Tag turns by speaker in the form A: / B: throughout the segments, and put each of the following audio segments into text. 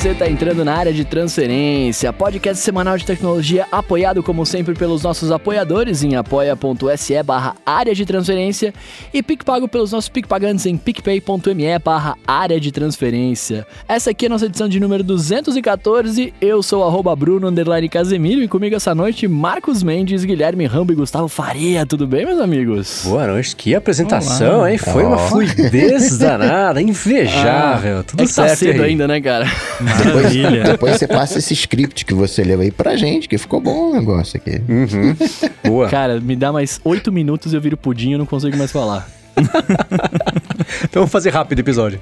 A: você está entrando na área de transferência, podcast semanal de tecnologia apoiado como sempre pelos nossos apoiadores em apoia.se barra área de transferência e PicPago pelos nossos PicPagantes em picpay.me barra área de transferência. Essa aqui é a nossa edição de número 214, eu sou arroba Bruno Underline Casemiro e comigo essa noite Marcos Mendes, Guilherme Rambo e Gustavo Faria, tudo bem meus amigos?
B: Boa noite, que apresentação, Olá. hein? Foi oh. uma fluidez danada, invejável, ah, tudo é certo. Tá
A: cedo ainda, né cara?
C: Maravilha. Depois você passa esse script que você leu aí pra gente, que ficou bom o negócio aqui.
A: Uhum. Boa. Cara, me dá mais oito minutos e eu viro pudim e não consigo mais falar.
B: então vamos fazer rápido o episódio.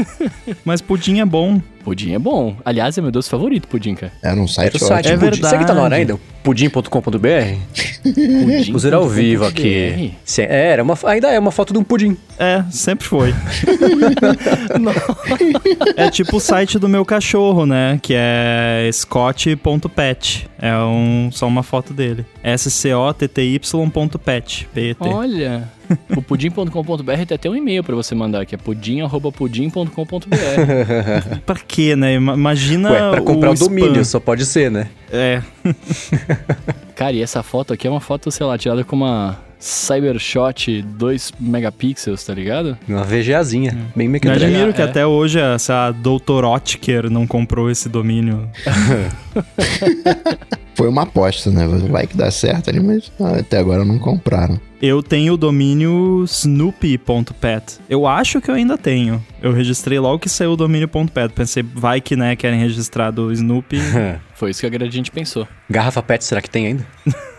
D: Mas pudim é bom.
A: Pudim é bom. Aliás, é meu doce favorito, pudim, cara.
C: É num site,
B: é site É verdade. Você que tá na hora ainda? Pudim.com.br? Pudim. Puser ao vivo aqui. É, era uma, ainda é uma foto de um pudim.
D: É, sempre foi. é tipo o site do meu cachorro, né? Que é scott.pet. É um, só uma foto dele. S-C-O-T-T-Y.pet. P-E-T.
A: Olha. O pudim.com.br tem até um e-mail para você mandar, que é pudim.pudim.com.br.
D: pra quê, né? Imagina. Ué,
B: pra comprar o, o domínio, só pode ser, né?
D: É.
A: Cara, e essa foto aqui é uma foto, sei lá, tirada com uma Cybershot 2 megapixels, tá ligado?
B: Uma VGAzinha, hum. bem
D: Me admiro que é. até hoje essa Dr. Otker não comprou esse domínio.
C: Foi uma aposta, né? Vai que dá certo ali, mas até agora não compraram.
D: Eu tenho o domínio snoopy.pet. Eu acho que eu ainda tenho. Eu registrei logo que saiu o domínio.pet. Pensei, vai que, né, querem registrar do Snoopy.
A: Foi isso que a Gradiente pensou.
B: Garrafa PET, será que tem ainda?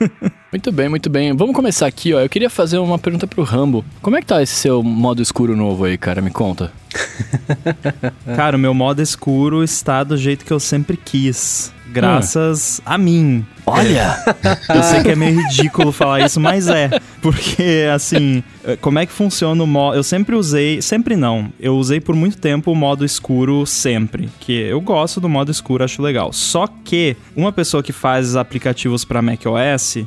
A: muito bem, muito bem. Vamos começar aqui, ó. Eu queria fazer uma pergunta pro Rambo. Como é que tá esse seu modo escuro novo aí, cara? Me conta.
D: cara, o meu modo escuro está do jeito que eu sempre quis graças hum. a mim.
A: Olha!
D: Eu sei que é meio ridículo falar isso, mas é. Porque, assim, eh, como é que funciona o modo. Eu sempre usei. Sempre não. Eu usei por muito tempo o modo escuro sempre. Que eu gosto do modo escuro, acho legal. Só que uma pessoa que faz aplicativos para macOS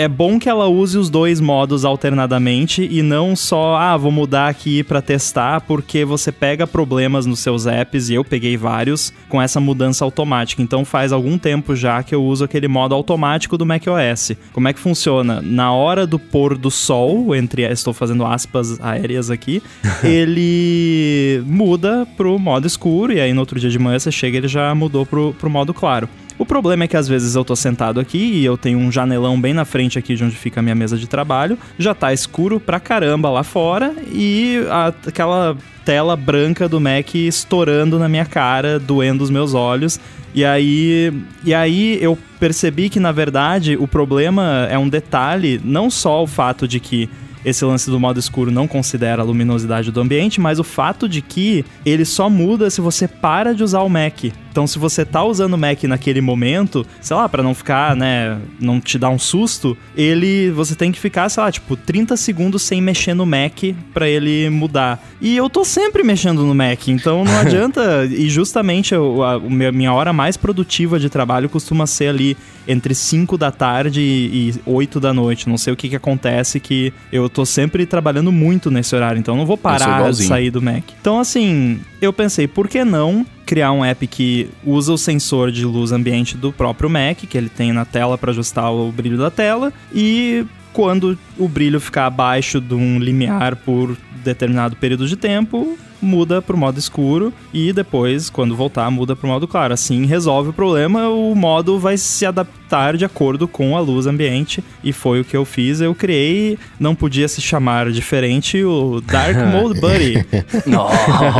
D: é bom que ela use os dois modos alternadamente e não só, ah, vou mudar aqui para testar, porque você pega problemas nos seus apps, e eu peguei vários, com essa mudança automática. Então faz algum tempo já que eu uso aquele modo automático do macOS. Como é que funciona? Na hora do pôr do sol, entre estou fazendo aspas aéreas aqui, ele muda pro modo escuro, e aí no outro dia de manhã você chega ele já mudou pro, pro modo claro. O problema é que às vezes eu tô sentado aqui e eu tenho um janelão bem na frente aqui de onde fica a minha mesa de trabalho, já tá escuro pra caramba lá fora e a, aquela tela branca do Mac estourando na minha cara, doendo os meus olhos. E aí, e aí eu percebi que na verdade o problema é um detalhe, não só o fato de que esse lance do modo escuro não considera a luminosidade do ambiente, mas o fato de que ele só muda se você para de usar o Mac. Então, se você tá usando o Mac naquele momento, sei lá, para não ficar, né, não te dar um susto, ele você tem que ficar, sei lá, tipo 30 segundos sem mexer no Mac para ele mudar. E eu tô sempre mexendo no Mac, então não adianta. e justamente a, a, minha hora mais produtiva de trabalho costuma ser ali entre 5 da tarde e, e 8 da noite. Não sei o que que acontece que eu tô sempre trabalhando muito nesse horário, então não vou parar de sair do Mac. Então, assim, eu pensei, por que não criar um app que usa o sensor de luz ambiente do próprio Mac, que ele tem na tela para ajustar o brilho da tela, e quando o brilho ficar abaixo de um limiar por determinado período de tempo, muda para o modo escuro e depois, quando voltar, muda para o modo claro. Assim resolve o problema, o modo vai se adaptar de acordo com a luz ambiente e foi o que eu fiz. Eu criei, não podia se chamar diferente, o Dark Mode Buddy.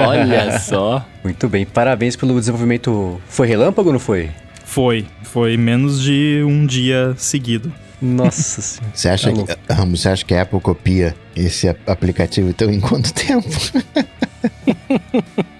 A: olha só.
B: Muito bem, parabéns pelo desenvolvimento. Foi relâmpago ou não foi?
D: Foi, foi menos de um dia seguido.
B: Nossa senhora.
C: Você acha, tá que, Ramos, você acha que a Apple copia esse aplicativo então em quanto tempo?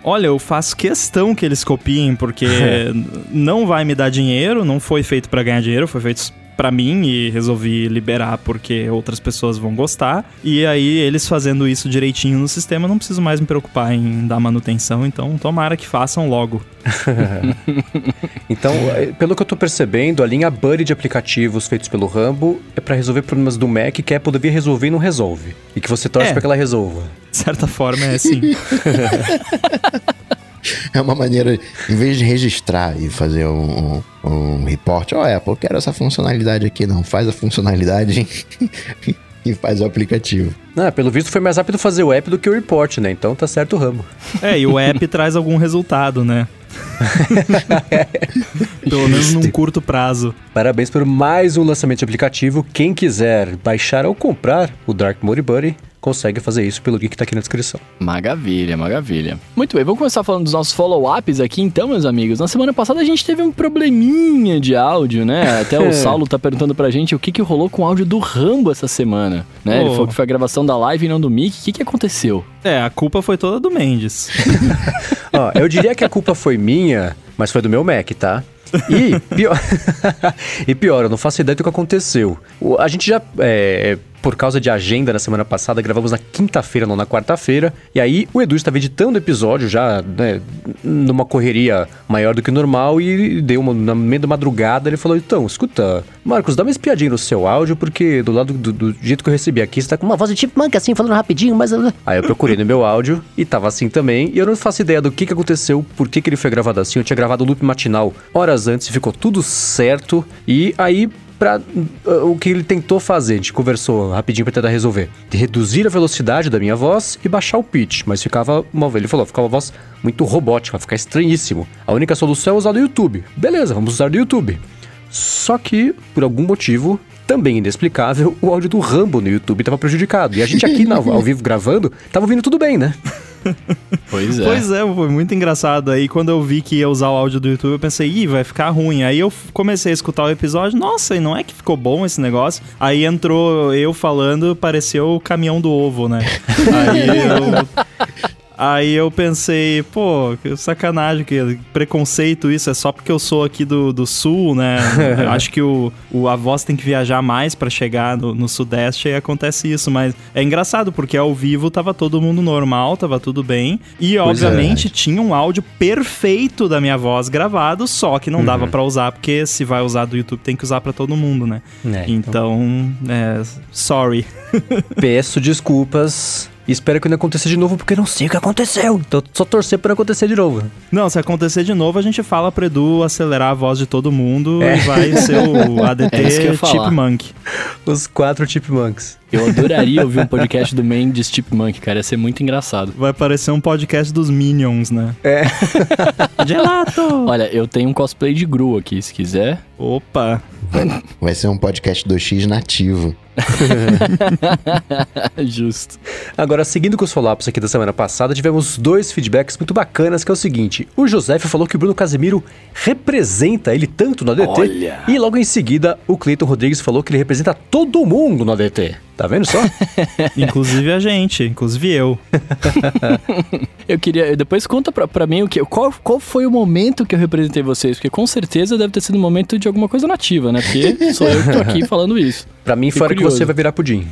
D: Olha, eu faço questão que eles copiem, porque não vai me dar dinheiro, não foi feito para ganhar dinheiro, foi feito para mim e resolvi liberar porque outras pessoas vão gostar. E aí, eles fazendo isso direitinho no sistema, não preciso mais me preocupar em dar manutenção, então tomara que façam logo.
B: então, é, pelo que eu tô percebendo, a linha Buddy de aplicativos feitos pelo Rambo é para resolver problemas do Mac que a Apple devia resolver e não resolve. E que você torce é. para que ela resolva.
D: De certa forma, é assim.
C: É uma maneira, em vez de registrar e fazer um, um, um report, ó, oh, Apple, quero essa funcionalidade aqui, não, faz a funcionalidade e faz o aplicativo.
B: Ah, pelo visto foi mais rápido fazer o app do que o report, né? Então tá certo o ramo.
D: É, e o app traz algum resultado, né? Pelo menos num curto prazo.
B: Parabéns por mais um lançamento de aplicativo. Quem quiser baixar ou comprar o Dark Mode Buddy, consegue fazer isso pelo link que tá aqui na descrição.
A: Maravilha, maravilha. Muito bem, vamos começar falando dos nossos follow-ups aqui então, meus amigos. Na semana passada a gente teve um probleminha de áudio, né? Até o Saulo tá perguntando pra gente o que que rolou com o áudio do Rambo essa semana, né? Oh. Ele falou que foi a gravação da live e não do Mickey. O que que aconteceu?
D: É, a culpa foi toda do Mendes.
B: Ó, eu diria que a culpa foi minha, mas foi do meu Mac, tá? E pior, e pior, eu não faço ideia do que aconteceu. A gente já é, por causa de agenda na semana passada, gravamos na quinta-feira, não na quarta-feira. E aí o Edu estava editando o episódio já, né, numa correria maior do que normal e deu uma, na meio da madrugada, ele falou: "Então, escuta, Marcos, dá uma espiadinha no seu áudio porque do lado do, do jeito que eu recebi aqui, você tá com uma voz de tipo manca assim, falando rapidinho, mas Aí eu procurei no meu áudio e tava assim também, e eu não faço ideia do que que aconteceu, por que que ele foi gravado assim. Eu tinha gravado o loop matinal horas antes ficou tudo certo. E aí para uh, o que ele tentou fazer, a gente conversou rapidinho para tentar resolver, de reduzir a velocidade da minha voz e baixar o pitch, mas ficava uma ele falou, ficava uma voz muito robótica, ficar estranhíssimo. A única solução é usar o YouTube. Beleza, vamos usar o YouTube. Só que, por algum motivo, também inexplicável, o áudio do Rambo no YouTube estava prejudicado. E a gente aqui ao vivo gravando, tava ouvindo tudo bem, né?
D: Pois é. Pois é, foi muito engraçado. Aí quando eu vi que ia usar o áudio do YouTube, eu pensei, ih, vai ficar ruim. Aí eu comecei a escutar o episódio, nossa, e não é que ficou bom esse negócio? Aí entrou eu falando, pareceu o caminhão do ovo, né? Aí eu Aí eu pensei, pô, que sacanagem, que preconceito isso, é só porque eu sou aqui do, do sul, né? Acho que o, o, a voz tem que viajar mais para chegar no, no, sudeste e acontece isso, mas é engraçado porque ao vivo tava todo mundo normal, tava tudo bem, e pois obviamente é. tinha um áudio perfeito da minha voz gravado, só que não uhum. dava para usar, porque se vai usar do YouTube tem que usar para todo mundo, né? É, então, então é, sorry.
B: Peço desculpas e espero que não aconteça de novo, porque eu não sei o que aconteceu. Então só torcer para acontecer de novo.
D: Não, se acontecer de novo, a gente fala pro Edu acelerar a voz de todo mundo é. e vai ser o ADT é Chipmunk.
B: Os quatro Chipmunks.
A: Eu adoraria ouvir um podcast do Mendes Chipmunk, cara. Ia ser muito engraçado.
D: Vai parecer um podcast dos Minions, né?
B: É.
A: Gelato! Olha, eu tenho um cosplay de Gru aqui, se quiser.
D: Opa!
C: Vai, vai ser um podcast 2x nativo.
A: Justo.
B: Agora, seguindo com os follow-ups aqui da semana passada, tivemos dois feedbacks muito bacanas, que é o seguinte. O José falou que o Bruno Casemiro representa ele tanto no ADT. Olha. E logo em seguida, o Cleiton Rodrigues falou que ele representa todo mundo no ADT. Tá vendo só?
D: inclusive a gente, inclusive eu.
A: eu queria. Depois conta pra, pra mim o que. Qual, qual foi o momento que eu representei vocês? Porque com certeza deve ter sido um momento de alguma coisa nativa, né? Porque sou eu que tô aqui falando isso.
B: Pra mim, fora que você vai virar pudim.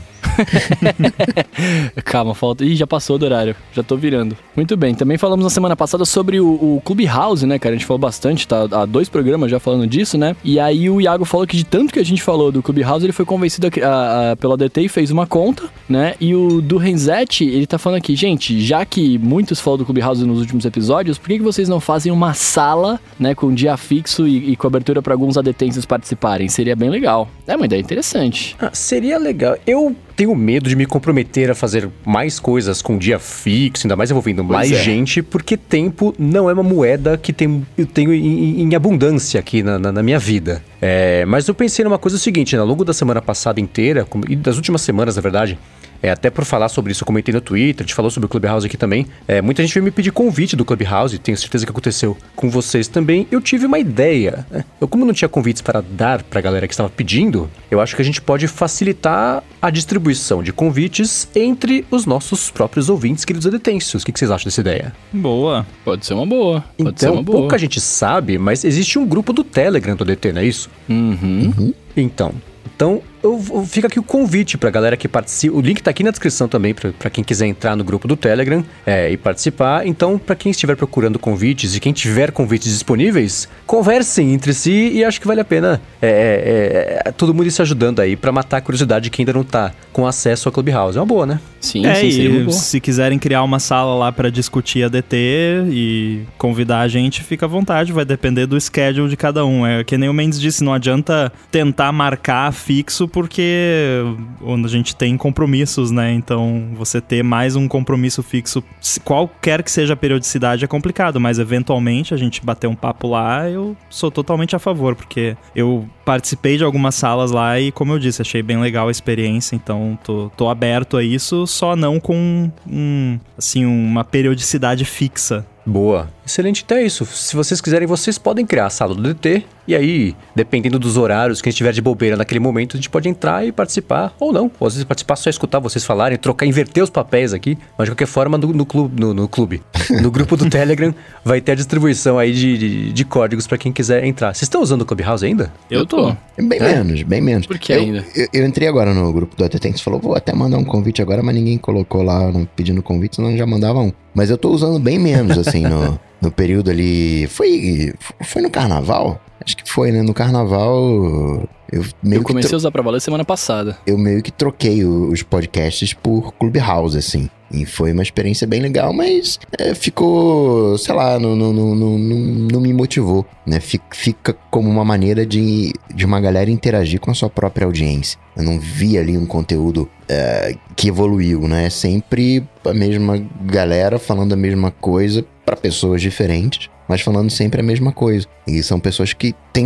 A: Calma, falta. Ih, já passou do horário. Já tô virando. Muito bem. Também falamos na semana passada sobre o, o Clubhouse, né, cara? A gente falou bastante, tá? Há dois programas já falando disso, né? E aí o Iago falou que de tanto que a gente falou do Clubhouse, ele foi convencido a, a, a, pela DT e fez uma conta, né? E o do Renzetti, ele tá falando aqui, gente, já que muitos falam do Clubhouse nos últimos episódios, por que, que vocês não fazem uma sala, né, com dia fixo e, e cobertura para alguns adetensos participarem? Seria bem legal. É uma ideia interessante.
B: Ah, seria legal. Eu tenho medo de me comprometer a fazer mais coisas com dia fixo, ainda mais envolvendo pois mais é. gente, porque tempo não é uma moeda que tem, eu tenho em, em abundância aqui na, na, na minha vida. É, mas eu pensei numa coisa seguinte, né? ao longo da semana passada inteira, e das últimas semanas, na verdade, é, até por falar sobre isso, eu comentei no Twitter, a gente falou sobre o Clubhouse aqui também. É, muita gente veio me pedir convite do Clubhouse, tenho certeza que aconteceu com vocês também. Eu tive uma ideia. Né? Eu, como não tinha convites para dar para a galera que estava pedindo, eu acho que a gente pode facilitar a distribuição de convites entre os nossos próprios ouvintes, queridos adetêncios. O que, que vocês acham dessa ideia?
A: Boa. Pode ser uma boa. Pode
B: então,
A: uma boa.
B: pouca gente sabe, mas existe um grupo do Telegram do ADT, não é isso?
A: Uhum. uhum.
B: Então, então, eu, eu, fica aqui o convite pra galera que participa. O link tá aqui na descrição também pra, pra quem quiser entrar no grupo do Telegram é, e participar. Então, pra quem estiver procurando convites e quem tiver convites disponíveis, conversem entre si e acho que vale a pena é, é, é todo mundo se ajudando aí pra matar a curiosidade de quem ainda não tá com acesso ao Clubhouse. É uma boa, né?
D: Sim, é, sim, e se quiserem criar uma sala lá para discutir a DT e convidar a gente, fica à vontade, vai depender do schedule de cada um. É que nem o Mendes disse, não adianta tentar marcar fixo porque onde a gente tem compromissos, né? Então, você ter mais um compromisso fixo, qualquer que seja a periodicidade, é complicado, mas eventualmente a gente bater um papo lá, eu sou totalmente a favor, porque eu participei de algumas salas lá e, como eu disse, achei bem legal a experiência, então tô, tô aberto a isso, só não com um, assim, uma periodicidade fixa.
B: Boa. Excelente, então é isso. Se vocês quiserem, vocês podem criar a sala do DT. E aí, dependendo dos horários que a gente tiver de bobeira naquele momento, a gente pode entrar e participar, ou não. Ou às vezes participar só escutar vocês falarem, trocar, inverter os papéis aqui. Mas de qualquer forma, no, no clube, no, no, clube, no grupo do Telegram, vai ter a distribuição aí de, de, de códigos para quem quiser entrar. Vocês estão usando o Clubhouse ainda?
A: Eu tô.
C: Bem é? menos, bem menos.
A: Por que
C: eu,
A: ainda?
C: Eu, eu, entrei agora no grupo do ATT, você falou, vou até mandar um convite agora, mas ninguém colocou lá pedindo convite, senão já mandava um. Mas eu tô usando bem menos, assim, no, no período ali. Foi, foi no carnaval? Acho que foi, né? No carnaval.
A: Eu, meio eu comecei a usar pra valer semana passada.
C: Eu meio que troquei os podcasts por Clubhouse, assim. E foi uma experiência bem legal, mas é, ficou, sei lá, não, não, não, não, não me motivou, né? Fica como uma maneira de, de uma galera interagir com a sua própria audiência. Eu não vi ali um conteúdo é, que evoluiu, né? É sempre a mesma galera falando a mesma coisa para pessoas diferentes, mas falando sempre a mesma coisa. E são pessoas que têm.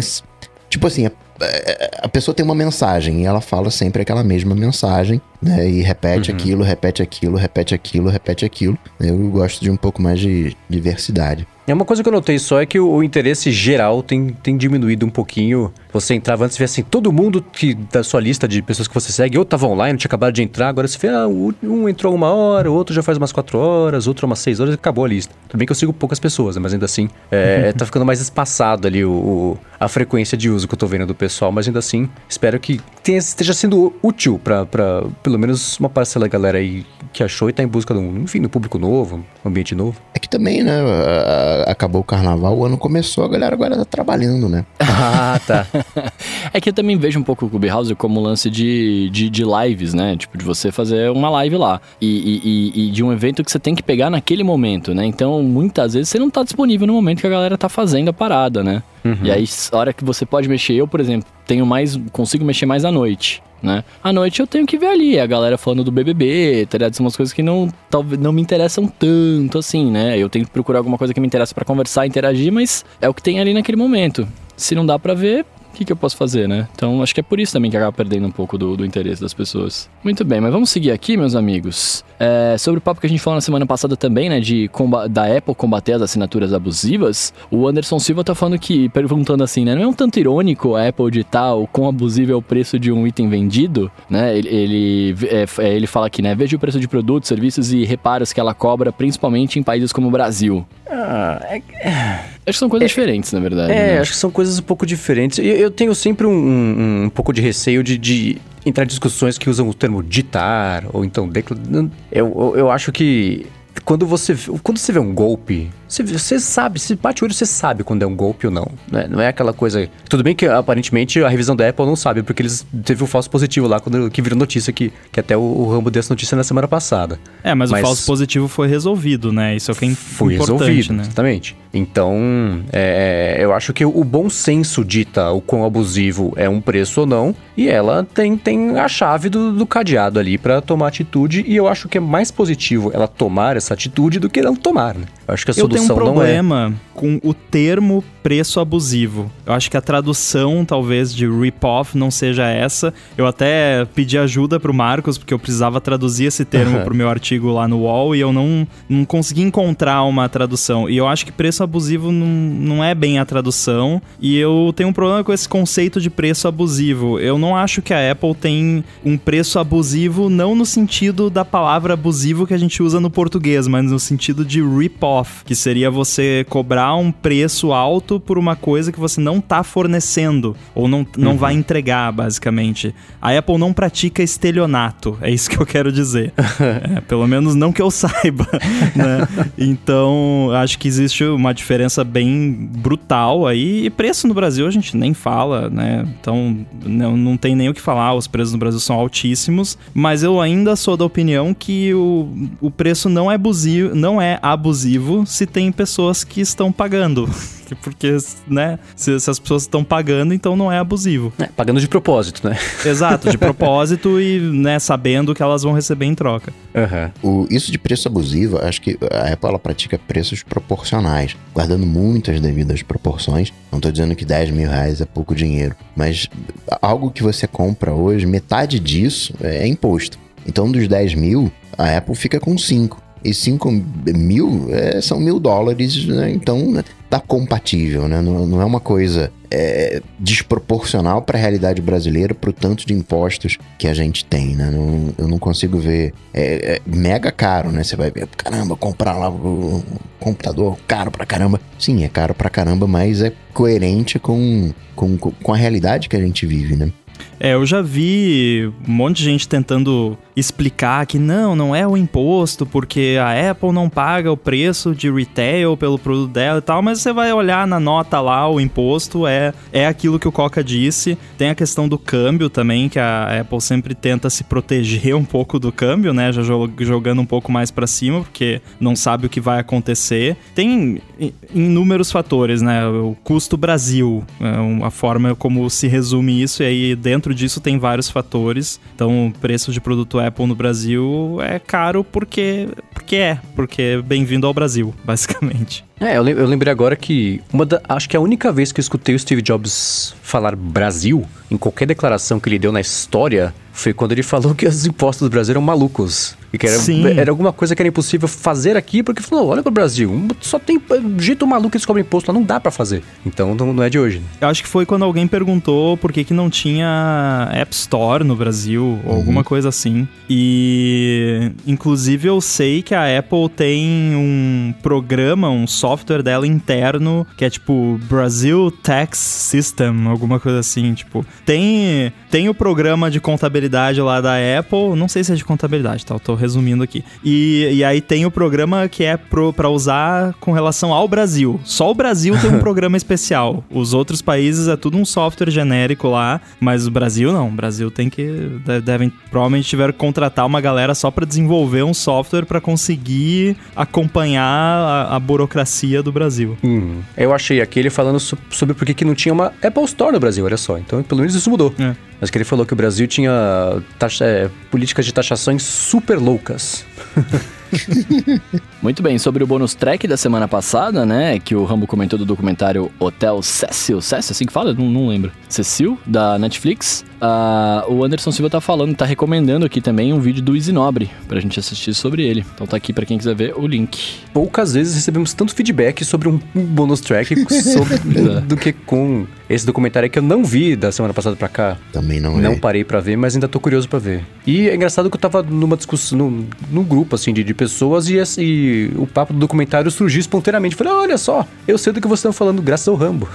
C: Tipo assim, a, a pessoa tem uma mensagem e ela fala sempre aquela mesma mensagem, né? E repete uhum. aquilo, repete aquilo, repete aquilo, repete aquilo. Eu gosto de um pouco mais de diversidade.
B: É uma coisa que eu notei só é que o, o, interesse geral tem, tem diminuído um pouquinho. Você entrava antes e vê assim, todo mundo que da sua lista de pessoas que você segue, ou tava online, tinha acabado de entrar, agora você vê, ah, um entrou uma hora, o outro já faz umas quatro horas, outro umas seis horas, acabou a lista. Tudo bem que eu sigo poucas pessoas, né, mas ainda assim, é, tá ficando mais espaçado ali o, o, a frequência de uso que eu tô vendo do pessoal, mas ainda assim, espero que tenha, esteja sendo útil para pelo menos uma parcela da galera aí que achou e tá em busca de um, enfim, do público novo, um ambiente novo.
C: É que também, né, acabou o carnaval, o ano começou, a galera agora tá trabalhando, né?
A: ah, tá. é que eu também vejo um pouco o Clubhouse como um lance de, de, de, lives, né? Tipo, de você fazer uma live lá. E, e, e, de um evento que você tem que pegar naquele momento, né? Então, muitas vezes você não tá disponível no momento que a galera tá fazendo a parada, né? Uhum. E aí, a hora que você pode mexer, eu, por exemplo, tenho mais. consigo mexer mais à noite né? À noite eu tenho que ver ali a galera falando do BBB, tá ligado? São umas coisas que não, talvez, não me interessam tanto assim, né? Eu tenho que procurar alguma coisa que me interessa para conversar, interagir, mas é o que tem ali naquele momento. Se não dá para ver, o que, que, eu posso fazer, né? Então acho que é por isso também que acaba perdendo um pouco do, do interesse das pessoas. Muito bem, mas vamos seguir aqui, meus amigos. É, sobre o papo que a gente falou na semana passada também, né? De da Apple combater as assinaturas abusivas, o Anderson Silva tá falando que, perguntando assim, né? Não é um tanto irônico a Apple de tal quão abusivo é o preço de um item vendido, né? Ele, ele, é, é, ele fala aqui, né? Veja o preço de produtos, serviços e reparos que ela cobra, principalmente em países como o Brasil. Ah, é... Acho que são coisas é, diferentes, na verdade.
B: É, né? acho que são coisas um pouco diferentes. Eu, eu tenho sempre um, um, um, pouco de receio de, de entrar em discussões que usam o termo ditar, ou então declarar. Eu, eu, eu acho que quando você, quando você vê um golpe você, você sabe, se bate o olho, você sabe quando é um golpe ou não. Né? Não é aquela coisa. Tudo bem que aparentemente a revisão da Apple não sabe, porque eles teve o um falso positivo lá, quando, que virou notícia que, que até o, o Rambo deu essa notícia na semana passada.
D: É, mas, mas, o falso positivo foi resolvido, né? Isso é o que é foi resolvido, né?
B: Exatamente. Então, é, é, eu acho que o bom senso dita o quão abusivo é um preço ou não, e ela tem, tem a chave do, do cadeado ali para tomar atitude, e eu acho que é mais positivo ela tomar essa atitude do que não tomar, né? Eu acho que a solução
D: um problema é... com o termo preço abusivo. Eu acho que a tradução, talvez, de rip-off não seja essa. Eu até pedi ajuda pro Marcos, porque eu precisava traduzir esse termo uhum. pro meu artigo lá no UOL e eu não, não consegui encontrar uma tradução. E eu acho que preço abusivo não, não é bem a tradução. E eu tenho um problema com esse conceito de preço abusivo. Eu não acho que a Apple tem um preço abusivo, não no sentido da palavra abusivo que a gente usa no português, mas no sentido de rip-off, que seria você cobrar cobrar um preço alto por uma coisa que você não tá fornecendo ou não, não uhum. vai entregar, basicamente. A Apple não pratica estelionato, é isso que eu quero dizer. é, pelo menos não que eu saiba, né? Então, acho que existe uma diferença bem brutal aí. E preço no Brasil a gente nem fala, né? Então, não, não tem nem o que falar, os preços no Brasil são altíssimos, mas eu ainda sou da opinião que o, o preço não é abusivo, não é abusivo se tem pessoas que estão pagando. Porque, né, se, se as pessoas estão pagando, então não é abusivo. É,
B: pagando de propósito, né?
D: Exato, de propósito e, né, sabendo que elas vão receber em troca.
C: Uhum. O, isso de preço abusivo, acho que a Apple ela pratica preços proporcionais, guardando muitas devidas proporções. Não estou dizendo que 10 mil reais é pouco dinheiro, mas algo que você compra hoje, metade disso é imposto. Então, dos 10 mil, a Apple fica com 5. E 5 mil é, são mil dólares, né? então né, tá compatível, né? Não, não é uma coisa é, desproporcional para a realidade brasileira, para o tanto de impostos que a gente tem, né? Não, eu não consigo ver. É, é, mega caro, né? Você vai ver, caramba, comprar lá o computador caro pra caramba. Sim, é caro pra caramba, mas é coerente com, com, com a realidade que a gente vive, né?
D: É, eu já vi um monte de gente tentando explicar que não, não é o imposto, porque a Apple não paga o preço de retail pelo produto dela e tal, mas você vai olhar na nota lá, o imposto é, é aquilo que o Coca disse. Tem a questão do câmbio também, que a Apple sempre tenta se proteger um pouco do câmbio, né? Já jogando um pouco mais para cima, porque não sabe o que vai acontecer. Tem inúmeros fatores, né? O custo Brasil, é a forma como se resume isso, e aí dentro disso tem vários fatores. Então, o preço de produto Apple no Brasil é caro porque, porque é, porque é bem-vindo ao Brasil, basicamente.
B: É, eu, lembrei agora que uma da, acho que a única vez que eu escutei o Steve Jobs falar Brasil em qualquer declaração que ele deu na história foi quando ele falou que os impostos do Brasil eram malucos. E que era, era alguma coisa que era impossível fazer aqui, porque falou: olha pro Brasil, só tem jeito maluco que eles cobram imposto lá, não dá para fazer. Então não, não, é de hoje.
D: Eu acho que foi quando alguém perguntou por que, que não tinha App Store no Brasil, ou uhum. alguma coisa assim. E inclusive eu sei que a Apple tem um programa, um software dela interno, que é tipo Brasil Tax System, alguma coisa assim. Tipo, tem, tem o programa de contabilidade lá da Apple, não sei se é de contabilidade, tá? Eu tô resumindo aqui. E, e aí tem o programa que é pro, pra usar com relação ao Brasil. Só o Brasil tem um programa especial. Os outros países é tudo um software genérico lá, mas o Brasil não. O Brasil tem que. Devem. Provavelmente tiveram que contratar uma galera só para desenvolver um software para conseguir acompanhar a, a, burocracia do Brasil.
B: Hum. Eu achei aquele falando sobre por que não tinha uma Apple Store no Brasil, olha só. Então, pelo menos isso mudou. É. Mas que ele falou que o Brasil tinha taxa, é, políticas de taxações super loucas.
A: Muito bem, sobre o bônus track da semana passada, né? Que o Rambo comentou do documentário Hotel Cecil. Cecil, assim que fala? Não, não lembro. Cecil, da Netflix. Uh, o Anderson Silva tá falando, tá recomendando aqui também um vídeo do Isinobre pra gente assistir sobre ele. Então tá aqui pra quem quiser ver o link.
B: Poucas vezes recebemos tanto feedback sobre um bônus track sobre, do que com esse documentário que eu não vi da semana passada pra cá.
C: Também não
B: Não é. parei pra ver, mas ainda tô curioso pra ver. E é engraçado que eu tava numa discussão, num, num grupo, assim, de, de pessoas e, e, o papo do documentário surgiu espontaneamente. Falei, olha só, eu sei do que vocês estão falando graças ao Rambo.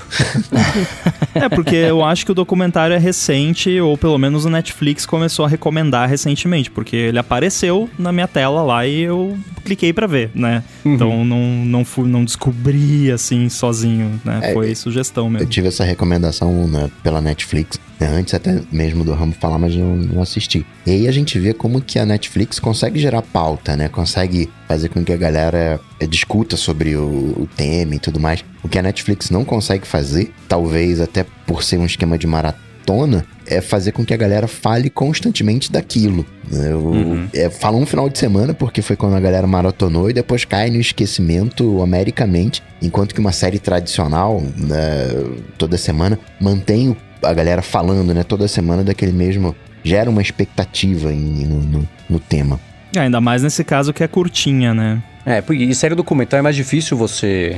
D: é, porque eu acho que o documentário é recente, ou pelo menos o Netflix começou a recomendar recentemente, porque ele apareceu na minha tela lá e eu cliquei para ver, né? Uhum. Então não, não, fui, não descobri assim sozinho, né? É, Foi sugestão mesmo.
C: Eu tive essa recomendação né, pela Netflix, né, antes até mesmo do Rambo falar, mas eu não assisti. E aí a gente vê como que a Netflix consegue gerar pauta, né? Consegue fazer com que a galera é, discuta sobre o, o tema e tudo mais. O que a Netflix não consegue fazer, talvez até por ser um esquema de maratona tona é fazer com que a galera fale constantemente daquilo. Né? Eu, uhum. é, fala um final de semana, porque foi quando a galera maratonou, e depois cai no esquecimento americamente, enquanto que uma série tradicional, né, toda semana, mantém a galera falando, né, toda semana daquele mesmo. gera uma expectativa em, no, no, no tema.
D: É, ainda mais nesse caso que é curtinha, né?
B: É, e série documental é mais difícil você.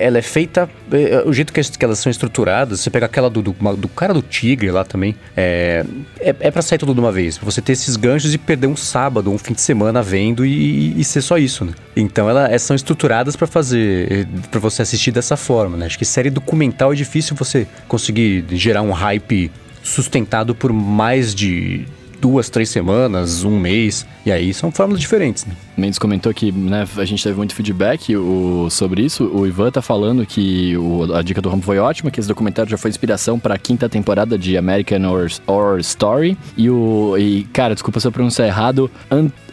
B: Ela é feita. é, O jeito que as- que elas são estruturadas, você pega aquela do, do, do cara do tigre lá também. É, é, é pra sair tudo de uma vez. Você ter esses ganchos e perder um sábado, um fim de semana vendo e, e ser só isso, né? Então ela- elas são estruturadas pra fazer. pra você assistir dessa forma, né? Acho que série documental é difícil você conseguir gerar um hype sustentado por mais de duas, três semanas, um mês. E aí são fórmulas diferentes, né?
A: Mendes comentou que né, a gente teve muito feedback o- sobre isso. O Ivan tá falando que o- a dica do Rambo foi ótima, que esse documentário já foi inspiração pra quinta temporada de American Horror, Story. E o. E, cara, desculpa se eu pronunciar errado.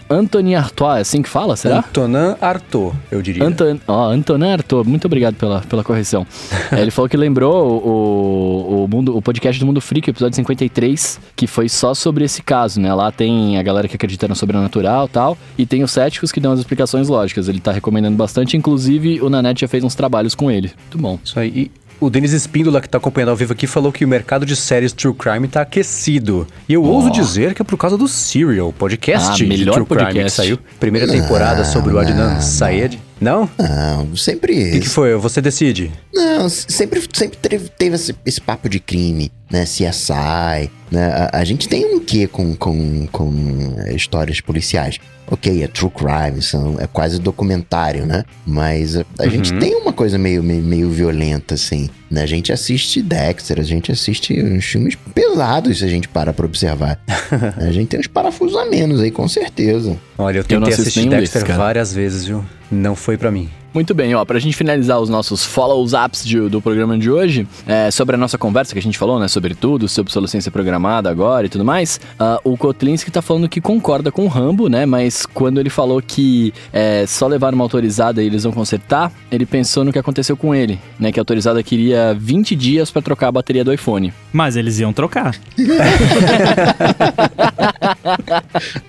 A: Anthony Artois, é assim que fala, será?
B: Antonin Artaud, eu diria.
A: Anton, ó, Antonin Artaud, muito obrigado pela, pela correção. É, ele falou que lembrou o, o, mundo, o podcast do Mundo Freak, episódio 53, que foi só sobre esse caso, né? Lá tem a galera que acredita no sobrenatural e tal, e tem os céticos que dão as explicações lógicas. Ele tá recomendando bastante, inclusive o Nanete já fez uns trabalhos com ele. Muito bom.
B: Isso aí. E o Denis Espíndola, que tá acompanhando ao vivo aqui, falou que o mercado de séries True Crime tá aquecido. E eu ouso dizer que é por causa do Serial, podcast
A: Ah, melhor
B: True Crime que
A: podcast.
B: saiu. Primeira temporada sobre o Adnan Sayed. Não?
C: Não, sempre.
B: O que, que foi? Você decide.
C: Não, sempre, sempre teve, teve esse, esse papo de crime, né? CSI, né? A, a gente tem um quê com, com, com histórias policiais. Ok, é true crime, são, é quase documentário, né? Mas a, a gente tem uma coisa meio, meio, meio violenta, assim. Né? A gente assiste Dexter, a gente assiste uns filmes pesados se a gente para pra observar. a gente tem uns parafusos a menos aí, com certeza.
B: Olha, eu
A: Eu
B: tentei
A: assisto
B: assistir Dexter
A: desses,
B: várias vezes, viu? Não foi pra mim.
A: Muito bem, ó, pra gente finalizar os nossos follow-ups do programa de hoje, é, sobre a nossa conversa que a gente falou, né, sobre tudo, sobre obsolescência programada agora e tudo mais, ah, o Kotlinski tá falando que concorda com o Rambo, né, mas quando ele falou que é, só levar uma autorizada e eles vão consertar, ele pensou no que aconteceu com ele, né, que a autorizada queria 20 dias pra trocar a bateria do iPhone.
D: Mas eles iam trocar.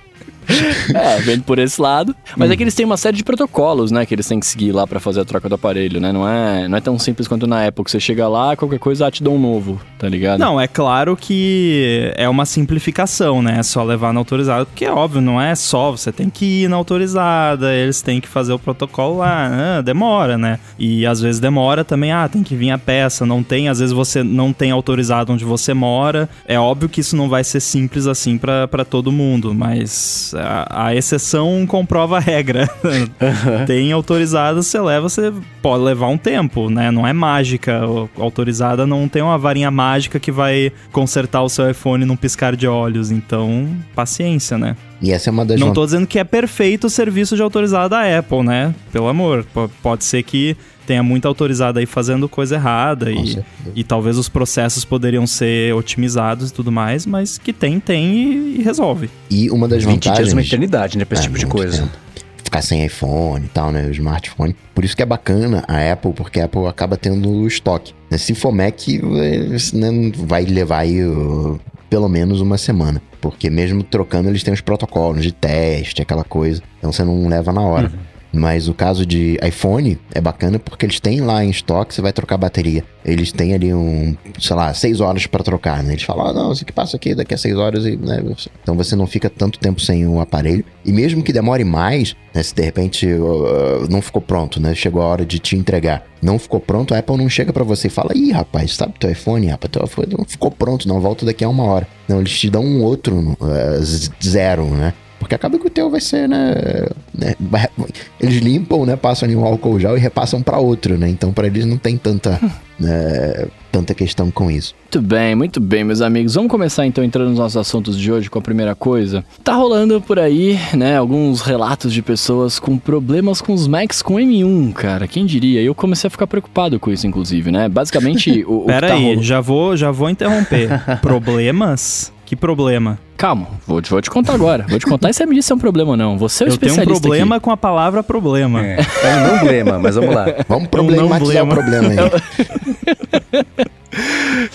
A: É, vendo por esse lado. Mas é que eles têm uma série de protocolos, né? Que eles têm que seguir lá pra fazer a troca do aparelho, né? Não é, não é tão simples quanto na época. Você chega lá, qualquer coisa, ah, te dá um novo, tá ligado?
D: Não, é claro que é uma simplificação, né? É só levar na autorizada, porque é óbvio, não é só, você tem que ir na autorizada, eles têm que fazer o protocolo lá, ah, demora, né? E às vezes demora também, ah, tem que vir a peça, não tem, às vezes você não tem autorizado onde você mora. É óbvio que isso não vai ser simples assim pra todo mundo, mas a, a exceção comprova a regra. tem autorizada, você leva, você pode levar um tempo, né? Não é mágica. Autorizada não tem uma varinha mágica que vai consertar o seu iPhone num piscar de olhos. Então, paciência, né?
C: E essa é uma das
D: Não tô dizendo que é perfeito o serviço de autorizada da Apple, né? Pelo amor. P- pode ser que tenha muita autorizada aí fazendo coisa errada e, e talvez os processos poderiam ser otimizados e tudo mais, mas que tem, tem e, e resolve.
C: E uma das
B: 20 dias é
C: vantagens...
B: uma eternidade, né? Pra esse
C: É,
B: tipo de
C: muito
B: coisa.
C: tempo. Ficar sem iPhone e tal, né? O smartphone. Por isso que é bacana a Apple, porque a Apple acaba tendo o estoque. Né? Se for Mac, eh, né, vai levar aí uh, pelo menos uma semana. Porque mesmo trocando, eles têm os protocolos de teste, aquela coisa. Então você não leva na hora. Mas o caso de iPhone é bacana porque eles têm lá em estoque, você vai trocar bateria. Eles têm ali um, sei lá, seis horas pra trocar, né? Eles falam, ah, não, isso aqui passa aqui daqui a seis horas e, né? Então você não fica tanto tempo sem o aparelho. E mesmo que demore mais, né? Se de repente uh, não ficou pronto, né? Chegou a hora de te entregar. Não ficou pronto, a Apple não chega pra você e fala, ih, rapaz, sabe teu iPhone? Rapaz, teu iPhone não ficou pronto, não, volta daqui a uma hora. Não, eles te dão um outro uh, zero, né? Porque acaba que o teu vai ser, né? né, Eles limpam, né? Passam ali um álcool gel e repassam pra outro, né? Então pra eles não tem tanta, né, tanta questão com isso.
A: Muito bem, muito bem, meus amigos. Vamos começar então entrando nos nossos assuntos de hoje com a primeira coisa. Tá rolando por aí, né, alguns relatos de pessoas com problemas com os Macs com M1, cara. Quem diria? Eu comecei a ficar preocupado com isso, inclusive, né? Basicamente, o, o que
D: Pera
A: tá
D: aí,
A: rolando...
D: já vou, já vou interromper. Problemas? Que problema?
A: Calma, vou te, vou te contar agora. Vou te contar e você me diz se é um problema ou não. Você é o
D: Eu tenho um
A: especialista
D: problema com a palavra problema.
B: É, é um não problema, mas vamos lá.
C: Vamos
D: É um
C: problematizar o
D: blema.
C: problema aí.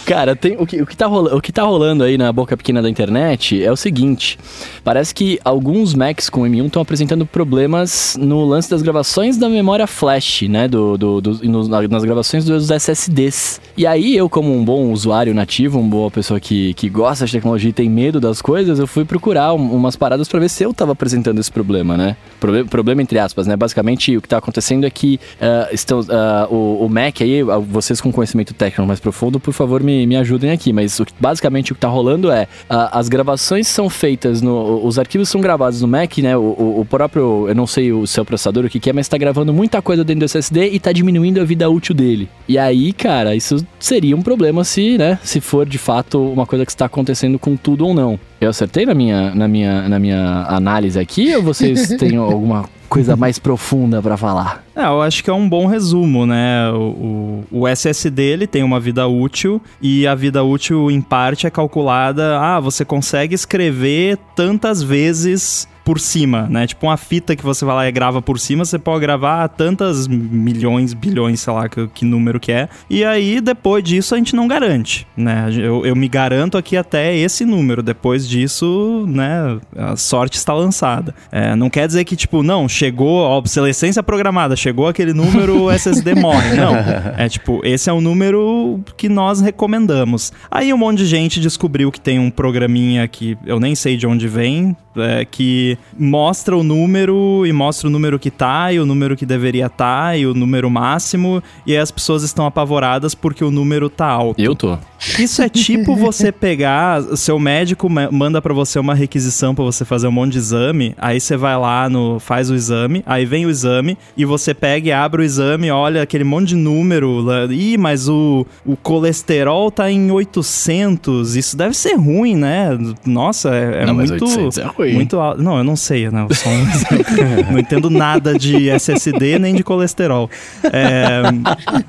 A: Cara, tem, o, que, o, que tá rolando, o que tá rolando aí na boca pequena da internet é o seguinte: parece que alguns Macs com M1 estão apresentando problemas no lance das gravações da memória flash, né? Do, do, do nas gravações dos SSDs. E aí, eu, como um bom usuário nativo, uma boa pessoa que, que gosta de tecnologia e tem medo das coisas, eu fui procurar um, umas paradas para ver se eu tava apresentando esse problema, né? Problema, problema entre aspas, né? Basicamente, o que tá acontecendo é que uh, estão, uh, o, o Mac aí, vocês com conhecimento técnico mais profundo, por favor, me, me ajudem aqui. Mas o, basicamente o que tá rolando é uh, as gravações são feitas no. Os arquivos são gravados no Mac, né? O, o, o próprio. Eu não sei o seu processador, o que, que é, mas tá gravando muita coisa dentro do SSD e tá diminuindo a vida útil dele. E aí, cara, isso seria um problema se, né? Se for de fato uma coisa que está acontecendo com tudo ou não. Eu acertei na minha, na minha, na minha análise aqui ou vocês têm alguma coisa mais profunda para falar?
D: É, eu acho que é um bom resumo, né? O, o, o, SSD ele tem uma vida útil e a vida útil em parte é calculada. Ah, você consegue escrever tantas vezes por cima, né? Tipo uma fita que você vai lá e grava por cima, você pode gravar tantas milhões, bilhões, sei lá que, que número que é. E aí, depois disso, a gente não garante, né? Eu, eu me garanto aqui até esse número. Depois disso, né, a sorte está lançada. É, não quer dizer que, tipo, não, chegou a obsolescência programada, chegou aquele número, o SSD morre. Não. É tipo, esse é o número que nós recomendamos. Aí um monte de gente descobriu que tem um programinha que eu nem sei de onde vem, é, que mostra o número e mostra o número que tá e o número que deveria estar tá, e o número máximo e aí as pessoas estão apavoradas porque o número tá alto.
A: Eu tô.
D: Isso é tipo você pegar, o seu médico manda para você uma requisição para você fazer um monte de exame, aí você vai lá no faz o exame, aí vem o exame e você pega e abre o exame, olha aquele monte de número, lá, ih, mas o, o colesterol tá em 800, isso deve ser ruim, né? Nossa, é, é não, muito é ruim. muito alto. Não, eu não sei, né? Um... não entendo nada de SSD nem de colesterol. É,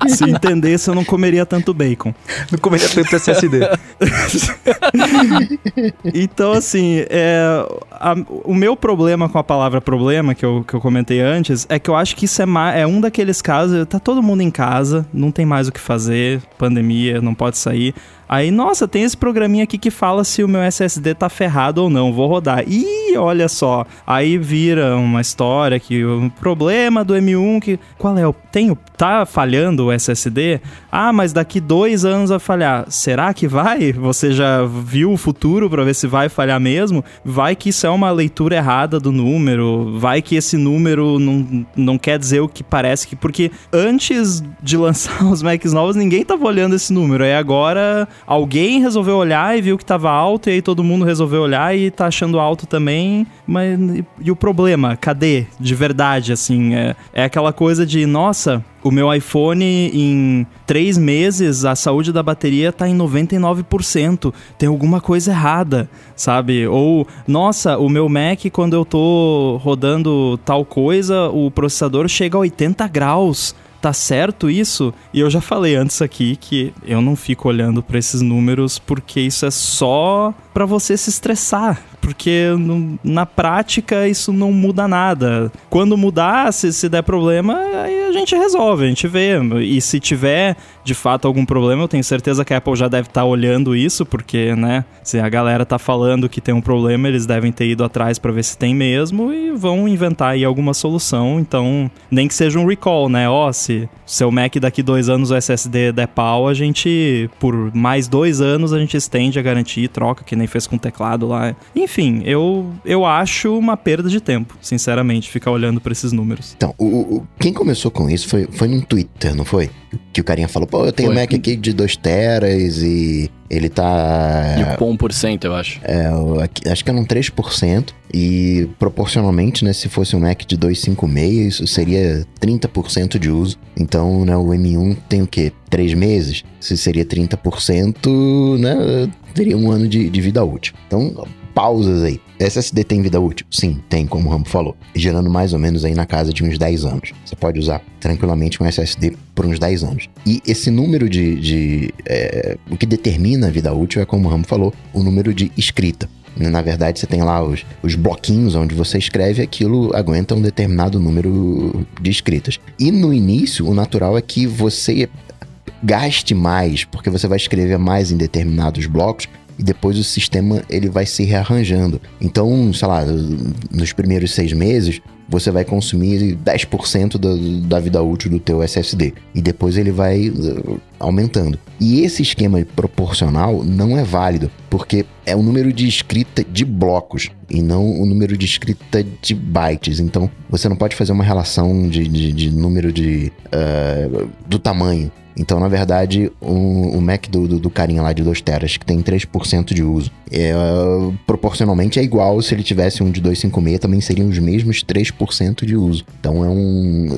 D: se entendesse, eu não comeria tanto bacon.
B: Não comeria tanto SSD.
D: então, assim, é, a, o meu problema com a palavra problema, que eu, que eu comentei antes, é que eu acho que isso é, é um daqueles casos, tá todo mundo em casa, não tem mais o que fazer, pandemia, não pode sair. Aí, nossa, tem esse programinha aqui que fala se o meu SSD tá ferrado ou não, vou rodar. Ih, olha só. Aí vira uma história que o problema do M1 que qual é o tem tá falhando o SSD? Ah, mas daqui dois anos vai falhar. Será que vai? Você já viu o futuro para ver se vai falhar mesmo? Vai que isso é uma leitura errada do número. Vai que esse número não, não quer dizer o que parece que porque antes de lançar os Macs novos ninguém tava olhando esse número. Aí agora alguém resolveu olhar e viu que tava alto, e aí todo mundo resolveu olhar e tá achando alto também. Mas e, e o problema? Cadê? De verdade, assim, é, é aquela coisa de, nossa, o meu iPhone, em três meses, a saúde da bateria tá em 99%. Tem alguma coisa errada, sabe? Ou, nossa, o meu Mac, quando eu tô rodando tal coisa, o processador chega a 80 graus tá certo isso? E eu já falei antes aqui que eu não fico olhando para esses números porque isso é só para você se estressar, porque no, na prática isso não muda nada. Quando mudar, se, se der problema, aí a gente resolve, a gente vê. E se tiver de fato algum problema, eu tenho certeza que a Apple já deve estar tá olhando isso, porque, né, se a galera tá falando que tem um problema, eles devem ter ido atrás para ver se tem mesmo e vão inventar aí alguma solução. Então, nem que seja um recall, né? Ó, oh, se seu Mac daqui dois anos o SSD der pau, a gente, por mais dois anos, a gente estende a garantia e troca, que nem fez com o teclado lá. Enfim, eu, eu acho uma perda de tempo, sinceramente, ficar olhando para esses números.
C: Então, o, o, quem começou com isso foi, foi no Twitter, não foi? Que o carinha falou, pô, eu tenho foi. Mac aqui de 2 teras e ele tá.
A: E o 1%, eu acho.
C: É, acho que é um 3%. E proporcionalmente, né, se fosse um Mac de 256, isso seria 30% de uso. Então, né, o M1 tem o quê? 3 meses? Se seria 30%, né, teria um ano de, de vida útil. Então, pausas aí. SSD tem vida útil? Sim, tem, como o Rambo falou. Gerando mais ou menos aí na casa de uns 10 anos. Você pode usar tranquilamente um SSD por uns 10 anos. E esse número de. de é, o que determina a vida útil é, como o Rambo falou, o número de escrita. Na verdade, você tem lá os, os bloquinhos onde você escreve aquilo aguenta um determinado número de escritas. E no início, o natural é que você gaste mais, porque você vai escrever mais em determinados blocos e depois o sistema ele vai se rearranjando. Então, sei lá, nos primeiros seis meses você vai consumir 10% da, da vida útil do teu SSD e depois ele vai aumentando. E esse esquema proporcional não é válido, porque é o número de escrita de blocos e não o número de escrita de bytes. Então você não pode fazer uma relação de, de, de número de uh, do tamanho. Então, na verdade, o, Mac do, do, do, carinha lá de 2 teras, que tem 3% de uso, é, proporcionalmente é igual se ele tivesse um de 256, também seriam os mesmos 3% de uso. Então, é um...